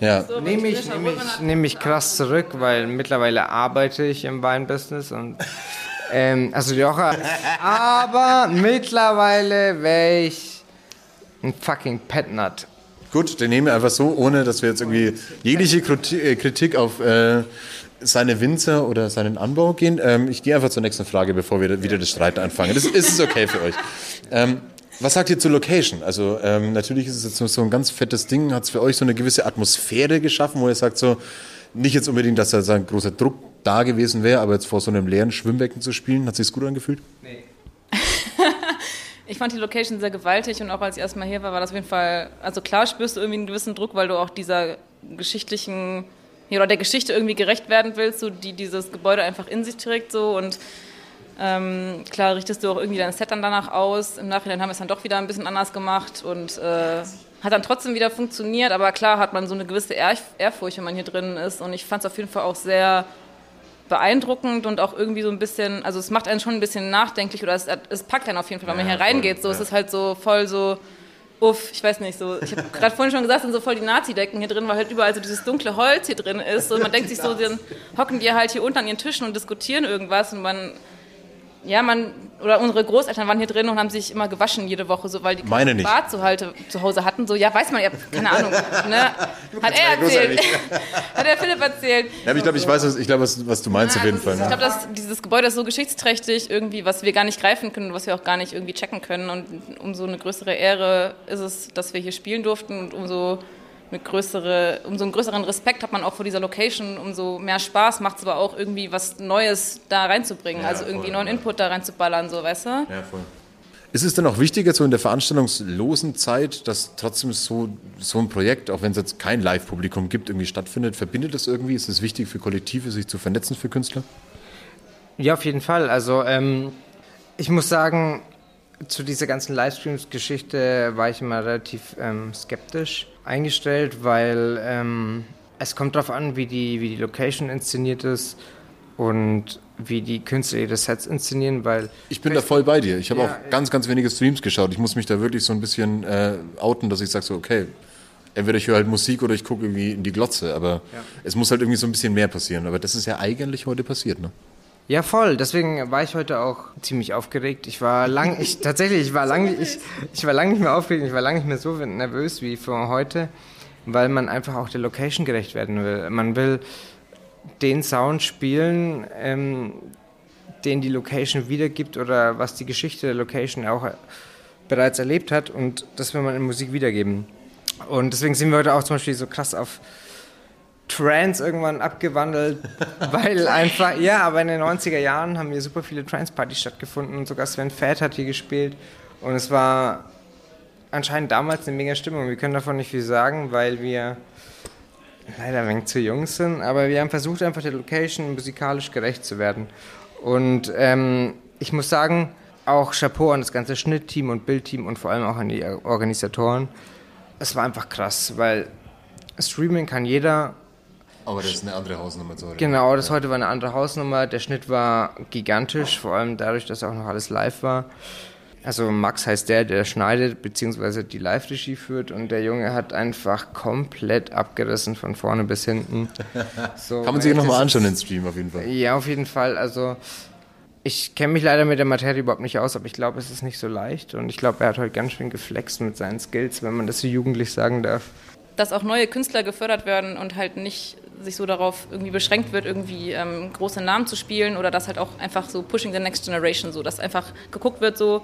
ja. So, Nehme ich, nehm ich, nehm ich krass zurück, weil mittlerweile arbeite ich im Weinbusiness und ähm, also Rioja. Aber mittlerweile wäre ich ein fucking Petnut. Gut, den nehmen wir einfach so, ohne dass wir jetzt irgendwie jegliche äh, Kritik auf äh, seine Winzer oder seinen Anbau gehen. Ähm, ich gehe einfach zur nächsten Frage, bevor wir wieder das Streiten anfangen. Das ist es okay für euch. Ähm, was sagt ihr zur Location? Also ähm, natürlich ist es jetzt so ein ganz fettes Ding. Hat es für euch so eine gewisse Atmosphäre geschaffen, wo ihr sagt so, nicht jetzt unbedingt, dass da so ein großer Druck da gewesen wäre, aber jetzt vor so einem leeren Schwimmbecken zu spielen, hat sich's gut angefühlt? Ich fand die Location sehr gewaltig und auch als ich erstmal hier war, war das auf jeden Fall, also klar spürst du irgendwie einen gewissen Druck, weil du auch dieser geschichtlichen, ja, oder der Geschichte irgendwie gerecht werden willst, so die dieses Gebäude einfach in sich trägt so und ähm, klar richtest du auch irgendwie dein Set dann danach aus. Im Nachhinein haben wir es dann doch wieder ein bisschen anders gemacht und äh, hat dann trotzdem wieder funktioniert, aber klar hat man so eine gewisse Ehr Ehrfurcht, wenn man hier drin ist und ich fand es auf jeden Fall auch sehr beeindruckend und auch irgendwie so ein bisschen, also es macht einen schon ein bisschen nachdenklich oder es, es packt einen auf jeden Fall, wenn man hier reingeht. So, es ist halt so voll so, uff, ich weiß nicht, so, ich habe gerade vorhin schon gesagt, sind so voll die Nazi-Decken hier drin, weil halt überall so dieses dunkle Holz hier drin ist und man denkt sich so, dann hocken die halt hier unten an ihren Tischen und diskutieren irgendwas und man, ja, man, oder unsere Großeltern waren hier drin und haben sich immer gewaschen jede Woche, so, weil die Meine nicht. Bad zu, halt, zu Hause hatten. So, ja, weiß man, ja, keine Ahnung. Ne? Hat er erzählt. Hat der Philipp erzählt. Ja, aber ich glaube, ich weiß, was, ich glaube, was, was du meinst auf jeden Fall. Ich ne? glaube, dass dieses Gebäude ist so geschichtsträchtig, irgendwie, was wir gar nicht greifen können, was wir auch gar nicht irgendwie checken können. Und umso eine größere Ehre ist es, dass wir hier spielen durften und umso eine größere, umso einen größeren Respekt hat man auch vor dieser Location, umso mehr Spaß macht es aber auch irgendwie was Neues da reinzubringen, also irgendwie neuen Input da reinzuballern, so weißt du? Ja, voll. Ist es denn auch wichtiger, so in der veranstaltungslosen Zeit, dass trotzdem so, so ein Projekt, auch wenn es jetzt kein Live-Publikum gibt, irgendwie stattfindet? Verbindet das irgendwie? Ist es wichtig für Kollektive, sich zu vernetzen für Künstler? Ja, auf jeden Fall. Also ähm, ich muss sagen, zu dieser ganzen Livestreams-Geschichte war ich immer relativ ähm, skeptisch eingestellt, weil ähm, es kommt darauf an, wie die, wie die Location inszeniert ist und wie die Künstler ihre Sets inszenieren, weil Ich bin da voll bei dir. Ich habe Ja, auch ganz, ganz wenige Streams geschaut. Ich muss mich da wirklich so ein bisschen äh, outen, dass ich sage so, okay, entweder ich höre halt Musik oder ich gucke irgendwie in die Glotze. Aber es muss halt irgendwie so ein bisschen mehr passieren. Aber das ist ja eigentlich heute passiert, ne? Ja, voll. Deswegen war ich heute auch ziemlich aufgeregt. Ich war lang, ich tatsächlich, ich war lang, ich, ich war lang nicht mehr aufgeregt. Ich war lang nicht mehr so nervös wie für heute, weil man einfach auch der Location gerecht werden will. Man will den Sound spielen, ähm, den die Location wiedergibt oder was die Geschichte der Location auch bereits erlebt hat und das will man in Musik wiedergeben. Und deswegen sind wir heute auch zum Beispiel so krass auf Trance irgendwann abgewandelt, weil einfach, ja, aber in den 90er Jahren haben hier super viele Trance-Partys stattgefunden und sogar Sven Fett hat hier gespielt und es war anscheinend damals eine mega Stimmung. Wir können davon nicht viel sagen, weil wir leider ein wenig zu jung sind, aber wir haben versucht, einfach der Location musikalisch gerecht zu werden. Und ähm, ich muss sagen, auch Chapeau an das ganze Schnittteam und Bildteam und vor allem auch an die Organisatoren. Es war einfach krass, weil Streaming kann jeder Aber das ist eine andere Hausnummer, sorry. Genau, das heute war eine andere Hausnummer. Der Schnitt war gigantisch, vor allem dadurch, dass auch noch alles live war. Also Max heißt der, der schneidet bzw. die Live-Regie führt und der Junge hat einfach komplett abgerissen von vorne bis hinten. So, Kann man sich nochmal anschauen, den Stream auf jeden Fall. Ja, auf jeden Fall. Also ich kenne mich leider mit der Materie überhaupt nicht aus, aber ich glaube, es ist nicht so leicht und ich glaube, er hat heute ganz schön geflext mit seinen Skills, wenn man das so jugendlich sagen darf. dass auch neue Künstler gefördert werden und halt nicht sich so darauf irgendwie beschränkt wird, irgendwie ähm, große Namen zu spielen oder dass halt auch einfach so pushing the next generation, so dass einfach geguckt wird, so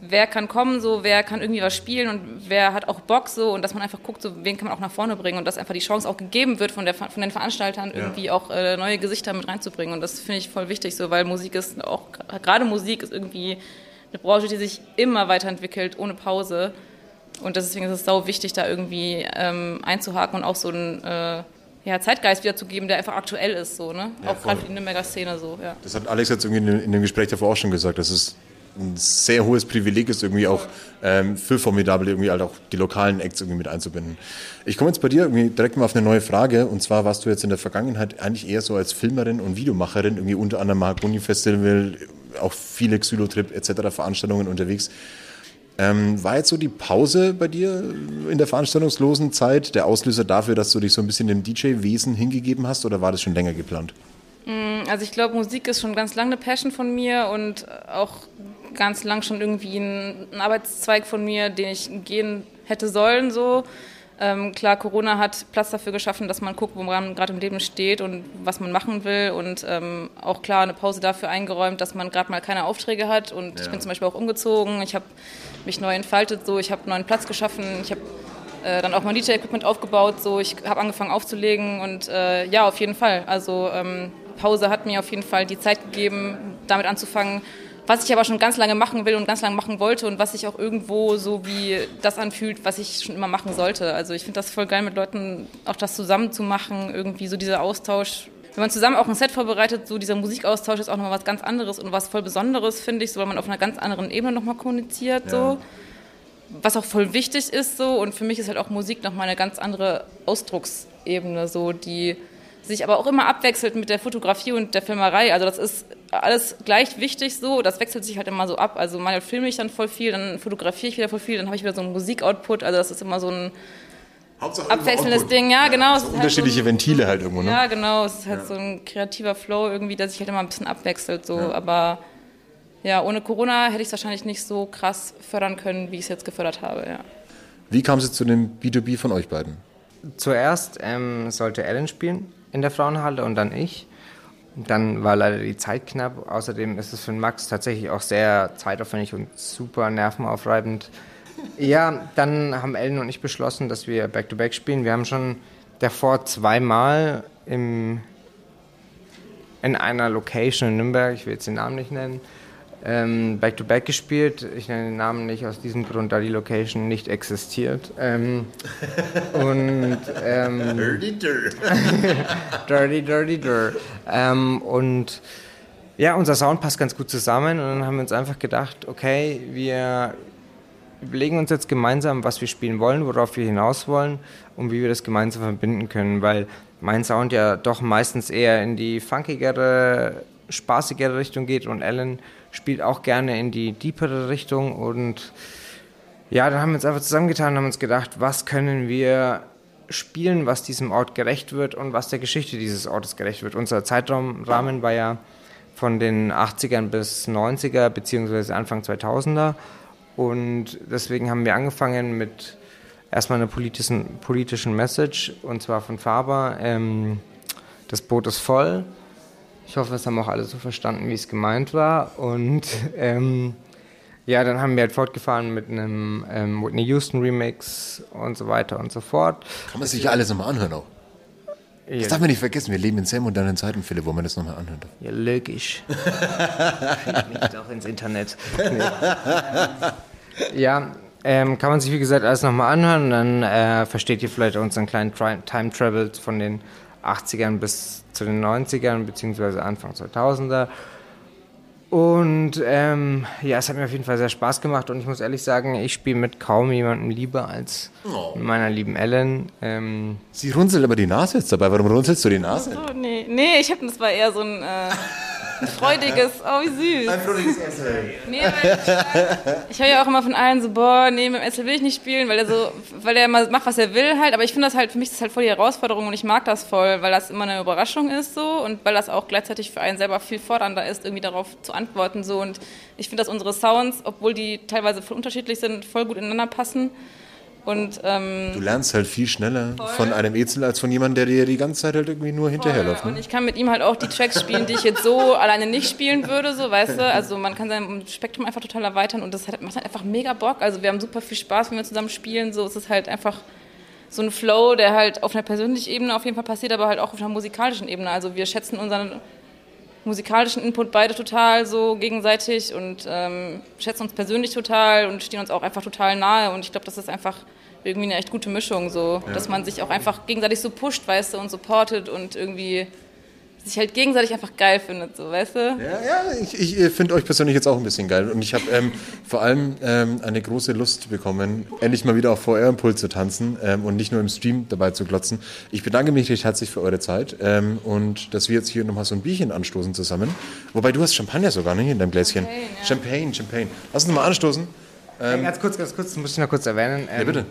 wer kann kommen, so wer kann irgendwie was spielen und wer hat auch Bock so und dass man einfach guckt, so wen kann man auch nach vorne bringen und dass einfach die Chance auch gegeben wird von, der, von den Veranstaltern irgendwie auch äh, neue Gesichter mit reinzubringen und das finde ich voll wichtig so, weil Musik ist auch gerade Musik ist irgendwie eine Branche, die sich immer weiterentwickelt ohne Pause Und deswegen ist es sau wichtig, da irgendwie ähm, einzuhaken und auch so einen äh, ja, Zeitgeist wiederzugeben, der einfach aktuell ist, so, ne? Ja, auch gerade in der Mega-Szene so, ja. Das hat Alex jetzt irgendwie in, in dem Gespräch davor auch schon gesagt, dass es ein sehr hohes Privileg ist, irgendwie auch ähm, für Formidable irgendwie halt auch die lokalen Acts irgendwie mit einzubinden. Ich komme jetzt bei dir irgendwie direkt mal auf eine neue Frage und zwar warst du jetzt in der Vergangenheit eigentlich eher so als Filmerin und Videomacherin, irgendwie unter anderem Mahagoni Festival, auch viele Xylotrip etc. Veranstaltungen unterwegs. Ähm, war jetzt so die Pause bei dir in der veranstaltungslosen Zeit der Auslöser dafür, dass du dich so ein bisschen dem DJ-Wesen hingegeben hast oder war das schon länger geplant? Also ich glaube, Musik ist schon ganz lange eine Passion von mir und auch ganz lang schon irgendwie ein, ein Arbeitszweig von mir, den ich gehen hätte sollen. So ähm, klar, Corona hat Platz dafür geschaffen, dass man guckt, wo man gerade im Leben steht und was man machen will und ähm, auch klar eine Pause dafür eingeräumt, dass man gerade mal keine Aufträge hat. Und ich bin zum Beispiel auch umgezogen. Ich habe mich neu entfaltet. So, ich habe einen neuen Platz geschaffen. Ich habe äh, dann auch mein DJ-Equipment aufgebaut. So, ich habe angefangen aufzulegen und äh, ja, auf jeden Fall. Also ähm, Pause hat mir auf jeden Fall die Zeit gegeben, damit anzufangen, was ich aber schon ganz lange machen will und ganz lange machen wollte und was sich auch irgendwo so wie das anfühlt, was ich schon immer machen sollte. Also ich finde das voll geil, mit Leuten auch das zusammen zu machen, irgendwie so dieser Austausch. Wenn man zusammen auch ein Set vorbereitet, so dieser Musikaustausch ist auch nochmal was ganz anderes und was voll Besonderes, finde ich, so weil man auf einer ganz anderen Ebene nochmal kommuniziert, so. Was auch voll wichtig ist, so. Und für mich ist halt auch Musik nochmal eine ganz andere Ausdrucksebene, so, die sich aber auch immer abwechselt mit der Fotografie und der Filmerei. Also das ist alles gleich wichtig so, das wechselt sich halt immer so ab. Also mal filme ich dann voll viel, dann fotografiere ich wieder voll viel, dann habe ich wieder so einen Musikoutput. Also das ist immer so ein abwechselndes Ding. Ja, genau. es ist halt Unterschiedliche so ein, Ventile halt irgendwo, ne? Ja, genau. Es ist halt so ein kreativer Flow irgendwie, der sich halt immer ein bisschen abwechselt. So. Aber ja, ohne Corona hätte ich es wahrscheinlich nicht so krass fördern können, wie ich es jetzt gefördert habe. Ja. Wie kam es jetzt zu dem B2B von euch beiden? Zuerst ähm, sollte Ellen spielen in der Frauenhalle und dann ich. Dann war leider die Zeit knapp. Außerdem ist es für Max tatsächlich auch sehr zeitaufwendig und super nervenaufreibend. Ja, dann haben Ellen und ich beschlossen, dass wir Back-to-Back spielen. Wir haben schon davor zweimal im, in einer Location in Nürnberg, ich will jetzt den Namen nicht nennen, ähm, Back-to-Back gespielt. Ich nenne den Namen nicht aus diesem Grund, da die Location nicht existiert. Ähm, und ähm, Dirty Dir. dirty, dirty Dir. Ähm, und ja, unser Sound passt ganz gut zusammen und dann haben wir uns einfach gedacht, okay, wir überlegen uns jetzt gemeinsam, was wir spielen wollen, worauf wir hinaus wollen und wie wir das gemeinsam verbinden können, weil mein Sound ja doch meistens eher in die funkigere, spaßigere Richtung geht und Ellen spielt auch gerne in die deepere Richtung und ja, dann haben wir uns einfach zusammengetan und haben uns gedacht, was können wir spielen, was diesem Ort gerecht wird und was der Geschichte dieses Ortes gerecht wird. Unser Zeitrahmen war ja von den 80ern bis 90er beziehungsweise Anfang 2000er und deswegen haben wir angefangen mit erstmal einer politischen, politischen Message und zwar von Faber. Ähm, das Boot ist voll. Ich hoffe, es haben auch alle so verstanden, wie es gemeint war. Und ähm, ja, dann haben wir halt fortgefahren mit einem ähm, Whitney Houston Remix und so weiter und so fort. Kann man sich ja alles nochmal anhören auch. Das Ja, darf man nicht vergessen, wir leben in sehr modernen Zeiten, Philipp, wo man das nochmal anhört. ja logisch. Find mich doch ins Internet. Nee. Ja, ähm, kann man sich wie gesagt alles nochmal anhören dann äh, versteht ihr vielleicht unseren kleinen Tri Time Travel von den 80ern bis zu den 90ern beziehungsweise Anfang 2000er. Und ähm, ja, es hat mir auf jeden Fall sehr Spaß gemacht und ich muss ehrlich sagen, ich spiele mit kaum jemandem lieber als mit meiner lieben Ellen. Ähm, Sie runzelt aber die Nase jetzt dabei. Warum runzelst du die Nase? So, nee, nee, ich habe das war eher so ein äh, freudiges, oh wie süß. Ein fröhliches Essen. Nee, weil ich höre ja auch immer von allen so, boah, nee, mit dem Essel will ich nicht spielen, weil er so, weil er immer macht, was er will halt. Aber ich finde das halt, für mich ist das halt voll die Herausforderung und ich mag das voll, weil das immer eine Überraschung ist so und weil das auch gleichzeitig für einen selber viel fordernder ist, irgendwie darauf zu antworten so. Und ich finde, dass unsere Sounds, obwohl die teilweise voll unterschiedlich sind, voll gut ineinander passen. Und ähm, Du lernst halt viel schneller von einem Ezel als von jemandem, der dir die ganze Zeit halt irgendwie nur hinterherläuft. Und Ne? ich kann mit ihm halt auch die Tracks spielen, die ich jetzt so alleine nicht spielen würde, so weißt du. Also man kann sein Spektrum einfach total erweitern und das hat, macht halt einfach mega Bock. Also wir haben super viel Spaß, wenn wir zusammen spielen. So es ist halt einfach so ein Flow, der halt auf einer persönlichen Ebene auf jeden Fall passiert, aber halt auch auf einer musikalischen Ebene. Also wir schätzen unseren musikalischen Input beide total so gegenseitig und ähm, schätzen uns persönlich total und stehen uns auch einfach total nahe. Und ich glaube, das ist einfach irgendwie eine echt gute Mischung, so, dass man sich auch einfach gegenseitig so pusht, weißt du, und supportet und irgendwie sich halt gegenseitig einfach geil findet, so, weißt du? Ja, ja ich, ich finde euch persönlich jetzt auch ein bisschen geil. Und ich habe ähm, vor allem ähm, eine große Lust bekommen, endlich mal wieder auf VR-Impuls zu tanzen ähm, und nicht nur im Stream dabei zu glotzen. Ich bedanke mich recht herzlich für eure Zeit ähm, und dass wir jetzt hier nochmal so ein Bierchen anstoßen zusammen. Wobei du hast Champagner sogar, ne, in deinem Gläschen. Champagne, ja. Champagne, Champagne. Lass uns mal anstoßen. Äh, ganz kurz, ganz kurz, muss ich noch kurz erwähnen. Ja, bitte.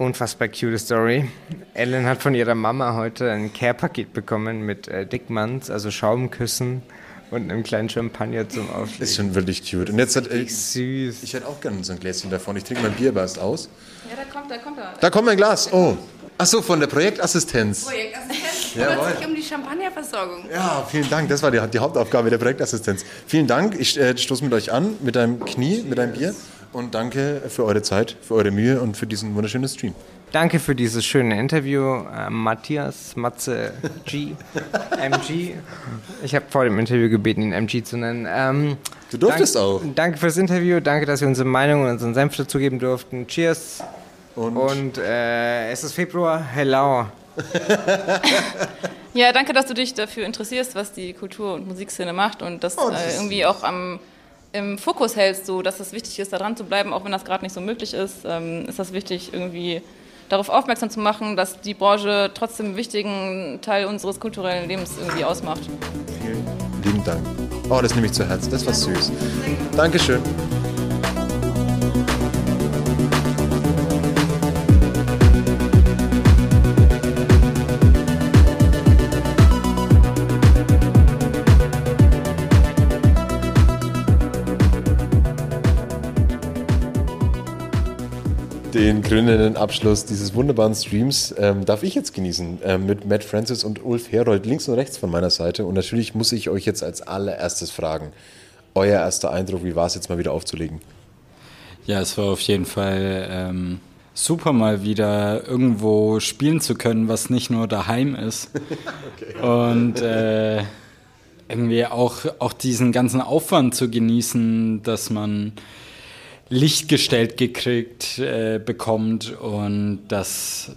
Unfassbar cute Story. Ellen hat von ihrer Mama heute ein Care-Paket bekommen mit äh, Dickmanns, also Schaumküssen und einem kleinen Champagner zum Auflegen. Ist schon wirklich cute. Und jetzt hat, äh, Süß. ich hätte auch gerne so ein Gläschen davon. Ich trinke mein Bier erst aus. Ja, da kommt, da kommt er. Da kommt mein Glas. Oh. Ach so, von der Projektassistenz. Projektassistenz Jawohl. kümmert sich um die Champagnerversorgung. Ja, vielen Dank. Das war die, die Hauptaufgabe der Projektassistenz. Vielen Dank. Ich äh, stoße mit euch an, mit deinem Knie, mit deinem Bier. Und danke für eure Zeit, für eure Mühe und für diesen wunderschönen Stream. Danke für dieses schöne Interview, äh, Matthias Matze G. MG. Ich habe vor dem Interview gebeten, ihn MG zu nennen. Ähm, Du durftest dank, auch. Danke fürs Interview, danke, dass wir unsere Meinung und unseren Senf dazugeben durften. Cheers. Und, Und äh, es ist Februar. Hello. Ja, danke, dass du dich dafür interessierst, was die Kultur- und Musikszene macht und das, Oh, das äh, irgendwie auch am, im Fokus hältst, so, dass es wichtig ist, da dran zu bleiben, auch wenn das gerade nicht so möglich ist, ähm, ist das wichtig, irgendwie darauf aufmerksam zu machen, dass die Branche trotzdem einen wichtigen Teil unseres kulturellen Lebens irgendwie ausmacht. vielen lieben Dank. Oh, das nehme ich zu Herzen. Das war süß. Dankeschön. Den krönenden Abschluss dieses wunderbaren Streams ähm, darf ich jetzt genießen ähm, mit Matt Francis und Ulf Herold links und rechts von meiner Seite. Und natürlich muss ich euch jetzt als allererstes fragen, euer erster Eindruck, wie war es jetzt mal wieder aufzulegen? Ja, es war auf jeden Fall ähm, super, mal wieder irgendwo spielen zu können, was nicht nur daheim ist. Und äh, irgendwie auch, auch diesen ganzen Aufwand zu genießen, dass man Licht gestellt gekriegt äh, bekommt und dass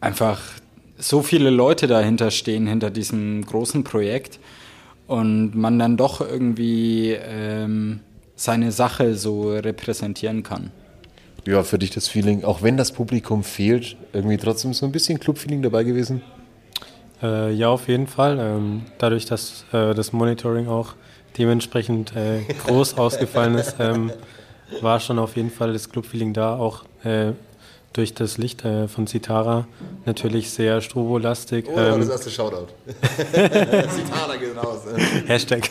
einfach so viele Leute dahinter stehen, hinter diesem großen Projekt und man dann doch irgendwie ähm, seine Sache so repräsentieren kann. War für dich das Feeling, auch wenn das Publikum fehlt, irgendwie trotzdem so ein bisschen Club-Feeling dabei gewesen? Äh, ja, auf jeden Fall. Ähm, dadurch, dass äh, das Monitoring auch dementsprechend äh, groß ausgefallen ist, ähm, war schon auf jeden Fall das Clubfeeling da, auch äh, durch das Licht äh, von Citara natürlich sehr strobolastig. ähm, erste Shoutout. Zitat geht raus. Hashtag.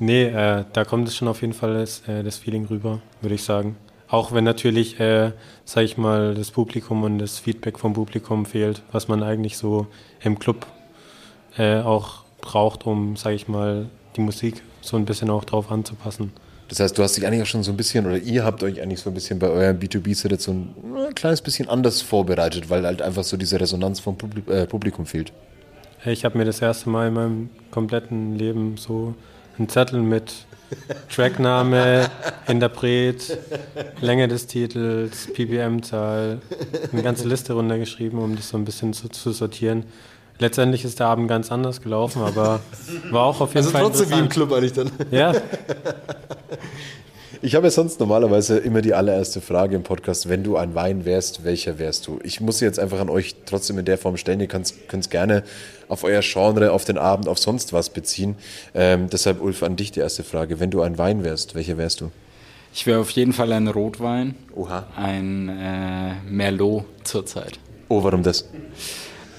nee, äh, da kommt es schon auf jeden Fall das, äh, das Feeling rüber, würde ich sagen. Auch wenn natürlich, äh, sag ich mal, das Publikum und das Feedback vom Publikum fehlt, was man eigentlich so im Club äh, auch braucht, um, sag ich mal, die Musik so ein bisschen auch drauf anzupassen. Das heißt, du hast dich eigentlich auch schon so ein bisschen, oder ihr habt euch eigentlich so ein bisschen bei eurem B2B-Set so ein, äh, kleines bisschen anders vorbereitet, weil halt einfach so diese Resonanz vom Publi äh, Publikum fehlt. Ich habe mir das erste Mal in meinem kompletten Leben so einen Zettel mit Trackname, Interpret, Länge des Titels, PBM-Zahl, eine ganze Liste runtergeschrieben, um das so ein bisschen zu, zu sortieren. Letztendlich ist der Abend ganz anders gelaufen, aber war auch auf jeden Fall interessant. Club eigentlich dann. Ja, Ich habe ja sonst normalerweise immer die allererste Frage im Podcast, wenn du ein Wein wärst, welcher wärst du? Ich muss sie jetzt einfach an euch trotzdem in der Form stellen. Ihr könnt es gerne auf euer Genre, auf den Abend, auf sonst was beziehen. Ähm, deshalb, Ulf, an dich die erste Frage. Wenn du ein Wein wärst, welcher wärst du? Ich wäre auf jeden Fall ein Rotwein, Oha. ein äh, Merlot zurzeit. Oh, warum das?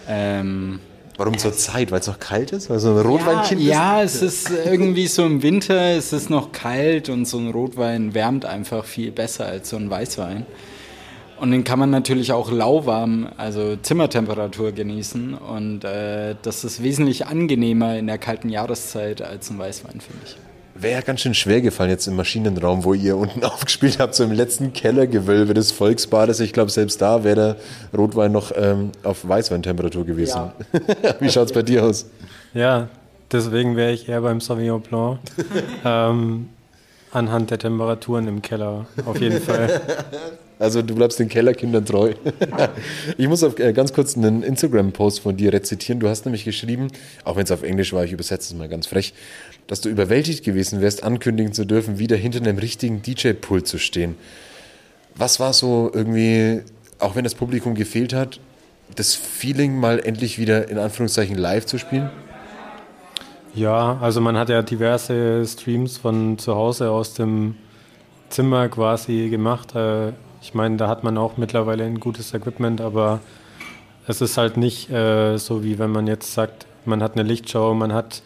Ähm, Warum zur Zeit? Weil es noch kalt ist? Weil so ein Rotweinkind ja, ist? ja, es ist irgendwie so im Winter, es ist noch kalt und so ein Rotwein wärmt einfach viel besser als so ein Weißwein. Und den kann man natürlich auch lauwarm, also Zimmertemperatur genießen. Und äh, das ist wesentlich angenehmer in der kalten Jahreszeit als ein Weißwein, finde ich. Wäre ja ganz schön schwer gefallen jetzt im Maschinenraum, wo ihr unten aufgespielt habt, so im letzten Kellergewölbe des Volksbades. Ich glaube, selbst da wäre der Rotwein noch ähm, auf Weißweintemperatur gewesen. Wie schaut's bei dir aus? ja, Deswegen wäre ich eher beim Sauvignon Blanc. ähm, anhand der Temperaturen im Keller, auf jeden Fall. Also du bleibst den Kellerkindern treu. ich muss auf, äh, ganz kurz einen Instagram-Post von dir rezitieren. Du hast nämlich geschrieben, auch wenn es auf Englisch war, ich übersetze es mal ganz frech, dass du überwältigt gewesen wärst, ankündigen zu dürfen, wieder hinter einem richtigen DJ-Pult zu stehen. Was war so irgendwie, auch wenn das Publikum gefehlt hat, das Feeling mal endlich wieder in Anführungszeichen live zu spielen? Ja, also man hat ja diverse Streams von zu Hause aus dem Zimmer quasi gemacht. Äh, ich meine, da hat man auch mittlerweile ein gutes Equipment, aber es ist halt nicht äh, so, wie wenn man jetzt sagt, man hat eine Lichtshow, man hat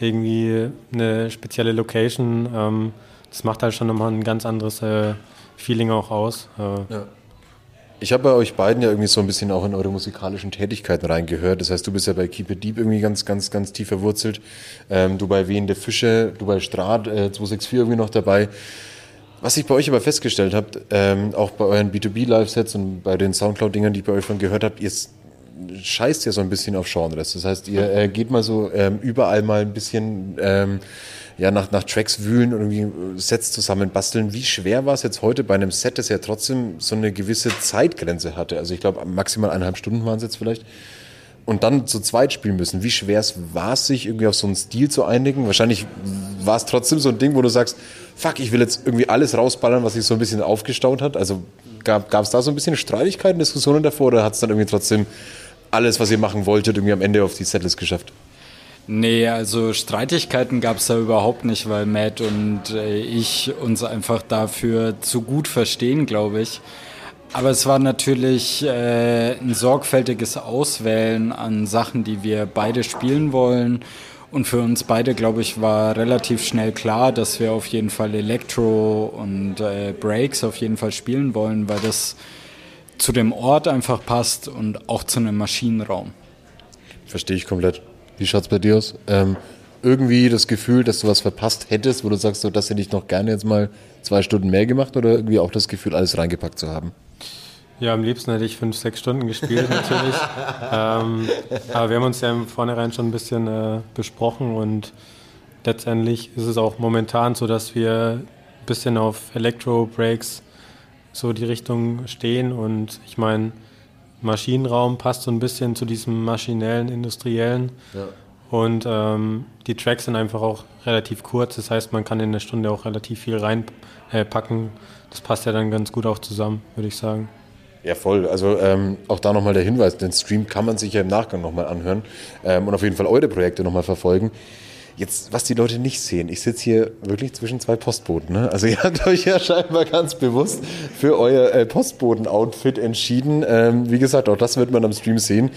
irgendwie eine spezielle Location. Ähm, das macht halt schon nochmal ein ganz anderes äh, Feeling auch aus. Ja. Ich habe bei euch beiden ja irgendwie so ein bisschen auch in eure musikalischen Tätigkeiten reingehört. Das heißt, du bist ja bei Keep It Deep irgendwie ganz, ganz, ganz tief verwurzelt. Ähm, du bei Wehende Fische, du bei Strat äh, 264 irgendwie noch dabei. Was ich bei euch aber festgestellt habe, ähm, auch bei euren B2B-Live-Sets und bei den Soundcloud-Dingern, die ich bei euch schon gehört habt, ihr scheißt ja so ein bisschen auf Genres. Das heißt, ihr äh, geht mal so ähm, überall mal ein bisschen ähm, ja, nach, nach Tracks wühlen und irgendwie Sets zusammen basteln. Wie schwer war es jetzt heute bei einem Set, das ja trotzdem so eine gewisse Zeitgrenze hatte? Also ich glaube, maximal eineinhalb Stunden waren es jetzt vielleicht. Und dann zu zweit spielen müssen. Wie schwer war es, sich irgendwie auf so einen Stil zu einigen? Wahrscheinlich war es trotzdem so ein Ding, wo du sagst, fuck, ich will jetzt irgendwie alles rausballern, was sich so ein bisschen aufgestaut hat. Also gab es da so ein bisschen Streitigkeiten, Diskussionen davor oder hat es dann irgendwie trotzdem alles, was ihr machen wolltet, irgendwie am Ende auf die Setlist geschafft? Nee, also Streitigkeiten gab es da überhaupt nicht, weil Matt und äh, ich uns einfach dafür zu gut verstehen, glaube ich. Aber es war natürlich äh, ein sorgfältiges Auswählen an Sachen, die wir beide spielen wollen. Und für uns beide, glaube ich, war relativ schnell klar, dass wir auf jeden Fall Elektro und äh, Breaks auf jeden Fall spielen wollen, weil das zu dem Ort einfach passt und auch zu einem Maschinenraum. Verstehe ich komplett. Wie schaut es bei dir aus? Ähm, irgendwie das Gefühl, dass du was verpasst hättest, wo du sagst, so, das hätte ich noch gerne jetzt mal zwei Stunden mehr gemacht oder irgendwie auch das Gefühl, alles reingepackt zu haben? Ja, am liebsten hätte ich fünf, sechs Stunden gespielt natürlich. ähm, aber wir haben uns ja im Vornherein schon ein bisschen äh, besprochen und letztendlich ist es auch momentan so, dass wir ein bisschen auf Electro-Breaks so die Richtung stehen und ich meine, Maschinenraum passt so ein bisschen zu diesem maschinellen, industriellen. Ja. Und ähm, die Tracks sind einfach auch relativ kurz, das heißt, man kann in einer Stunde auch relativ viel reinpacken. Äh, das passt ja dann ganz gut auch zusammen, würde ich sagen. Ja, voll. Also ähm, auch da nochmal der Hinweis, den Stream kann man sich ja im Nachgang nochmal anhören ähm, und auf jeden Fall eure Projekte nochmal verfolgen. Jetzt, was die Leute nicht sehen, ich sitze hier wirklich zwischen zwei Postboten. Ne? Also ihr habt euch ja scheinbar ganz bewusst für euer äh, Postboten-Outfit entschieden. Ähm, wie gesagt, auch das wird man am Stream sehen.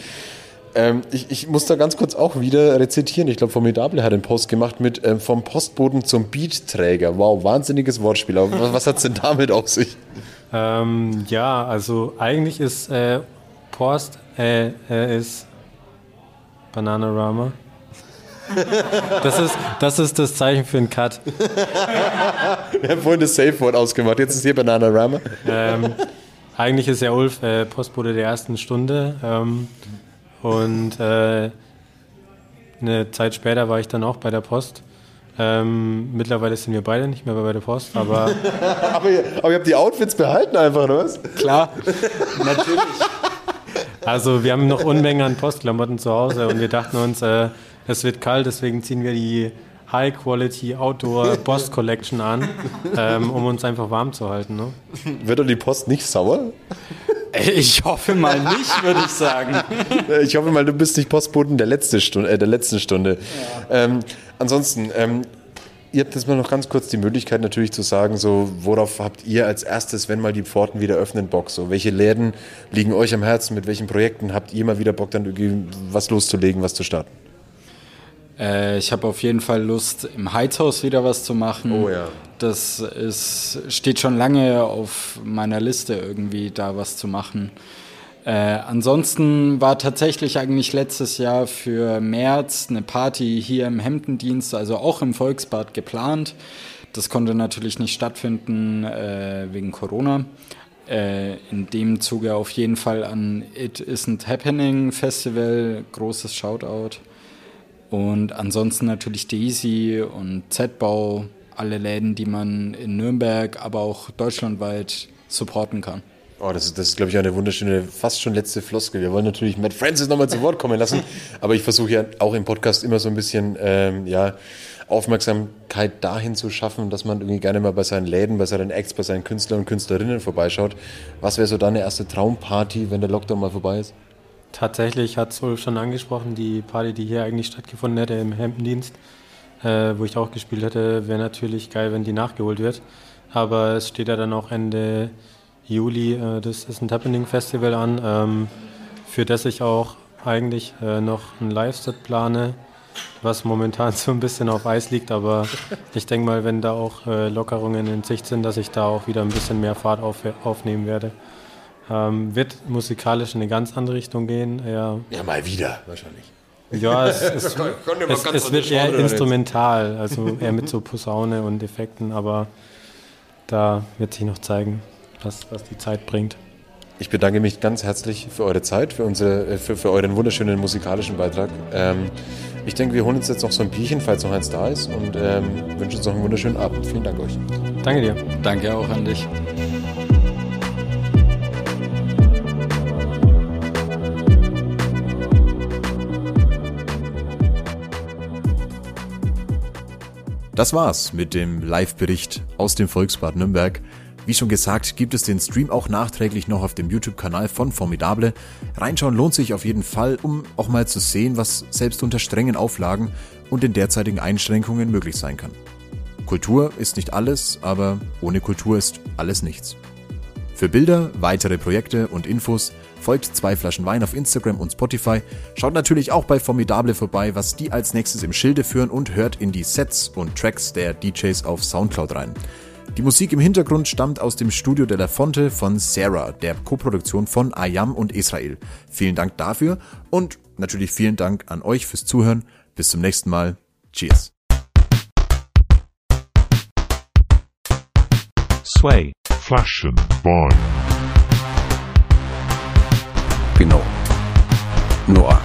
Ähm, ich, ich, muss da ganz kurz auch wieder rezitieren. Ich glaube, Formidable hat einen Post gemacht mit ähm, vom Postboten zum Beatträger. Wow, wahnsinniges Wortspiel. Aber was, was hat es denn damit auf sich? Ähm, ja, also eigentlich ist äh, Post äh, äh, ist Bananarama. Das ist, das ist das Zeichen für einen Cut. Wir haben vorhin das Safe-Wort ausgemacht, jetzt ist hier Bananarama. Ähm, eigentlich ist ja Ulf äh, Postbote der ersten Stunde. Ähm, und äh, eine Zeit später war ich dann auch bei der Post. Ähm, mittlerweile sind wir beide nicht mehr bei der Post, aber. aber, ihr, aber ihr habt die Outfits behalten einfach, oder was? Klar, natürlich. Also wir haben noch Unmengen an Postklamotten zu Hause und wir dachten uns, äh, es wird kalt, deswegen ziehen wir die High Quality Outdoor Post Collection an, ähm, um uns einfach warm zu halten. Ne? Wird doch die Post nicht sauer? Ich hoffe mal nicht, würde ich sagen. Ich hoffe mal, du bist nicht Postboten der, letzte Stunde, äh, der letzten Stunde. Ja. Ähm, ansonsten, ähm, ihr habt jetzt mal noch ganz kurz die Möglichkeit natürlich zu sagen, so worauf habt ihr als erstes, wenn mal die Pforten wieder öffnen, Bock? So welche Läden liegen euch am Herzen? Mit welchen Projekten habt ihr mal wieder Bock, dann irgendwie was loszulegen, was zu starten? Äh, ich habe auf jeden Fall Lust, im Heizhaus wieder was zu machen. Oh ja. Das ist, steht schon lange auf meiner Liste, irgendwie da was zu machen. Äh, ansonsten war tatsächlich eigentlich letztes Jahr für März eine Party hier im Hemdendienst, also auch im Volksbad geplant. Das konnte natürlich nicht stattfinden äh, wegen Corona. Äh, in dem Zuge auf jeden Fall an It Isn't Happening Festival, großes Shoutout. Und ansonsten natürlich Daisy und Z-Bau, alle Läden, die man in Nürnberg, aber auch deutschlandweit supporten kann. Oh, das ist, das ist glaube ich, eine wunderschöne, fast schon letzte Floskel. Wir wollen natürlich Matt Francis nochmal zu Wort kommen lassen, aber ich versuche ja auch im Podcast immer so ein bisschen, ähm, ja, Aufmerksamkeit dahin zu schaffen, dass man irgendwie gerne mal bei seinen Läden, bei seinen Acts, bei seinen Künstlern und Künstlerinnen vorbeischaut. Was wäre so deine erste Traumparty, wenn der Lockdown mal vorbei ist? Tatsächlich hat es Ulf schon angesprochen, die Party, die hier eigentlich stattgefunden hätte im Hemdendienst, äh, wo ich auch gespielt hätte, wäre natürlich geil, wenn die nachgeholt wird. Aber es steht ja dann auch Ende Juli äh, das ist ein Happening Festival an, ähm, für das ich auch eigentlich äh, noch ein Live-Set plane, was momentan so ein bisschen auf Eis liegt, aber ich denke mal, wenn da auch äh, Lockerungen in Sicht sind, dass ich da auch wieder ein bisschen mehr Fahrt auf, aufnehmen werde. Ähm, wird musikalisch in eine ganz andere Richtung gehen. Eher, ja, mal wieder wahrscheinlich. Ja, es, es, es, es wird eher instrumental, also eher mit so Posaune und Effekten, aber da wird sich noch zeigen was, was die Zeit bringt. Ich bedanke mich ganz herzlich für eure Zeit, für, unsere, äh, für, für euren wunderschönen musikalischen Beitrag. Ähm, ich denke, wir holen uns jetzt noch so ein Bierchen, falls noch eins da ist und ähm, wünschen uns noch einen wunderschönen Abend. Vielen Dank euch. Danke dir. Danke auch an dich. Das war's mit dem Live-Bericht aus dem Volksbad Nürnberg. Wie schon gesagt, gibt es den Stream auch nachträglich noch auf dem YouTube-Kanal von Formidable. Reinschauen lohnt sich auf jeden Fall, um auch mal zu sehen, was selbst unter strengen Auflagen und den derzeitigen Einschränkungen möglich sein kann. Kultur ist nicht alles, aber ohne Kultur ist alles nichts. Für Bilder, weitere Projekte und Infos folgt zwei Flaschen Wein auf Instagram und Spotify. Schaut natürlich auch bei Formidable vorbei, was die als nächstes im Schilde führen und hört in die Sets und Tracks der DJs auf Soundcloud rein. Die Musik im Hintergrund stammt aus dem Studio de la Fonte von Sarah, der Koproduktion von Ayam und Israel. Vielen Dank dafür und natürlich vielen Dank an euch fürs Zuhören. Bis zum nächsten Mal. Cheers. Sway, Flaschen, Wein. Pinot. Noir.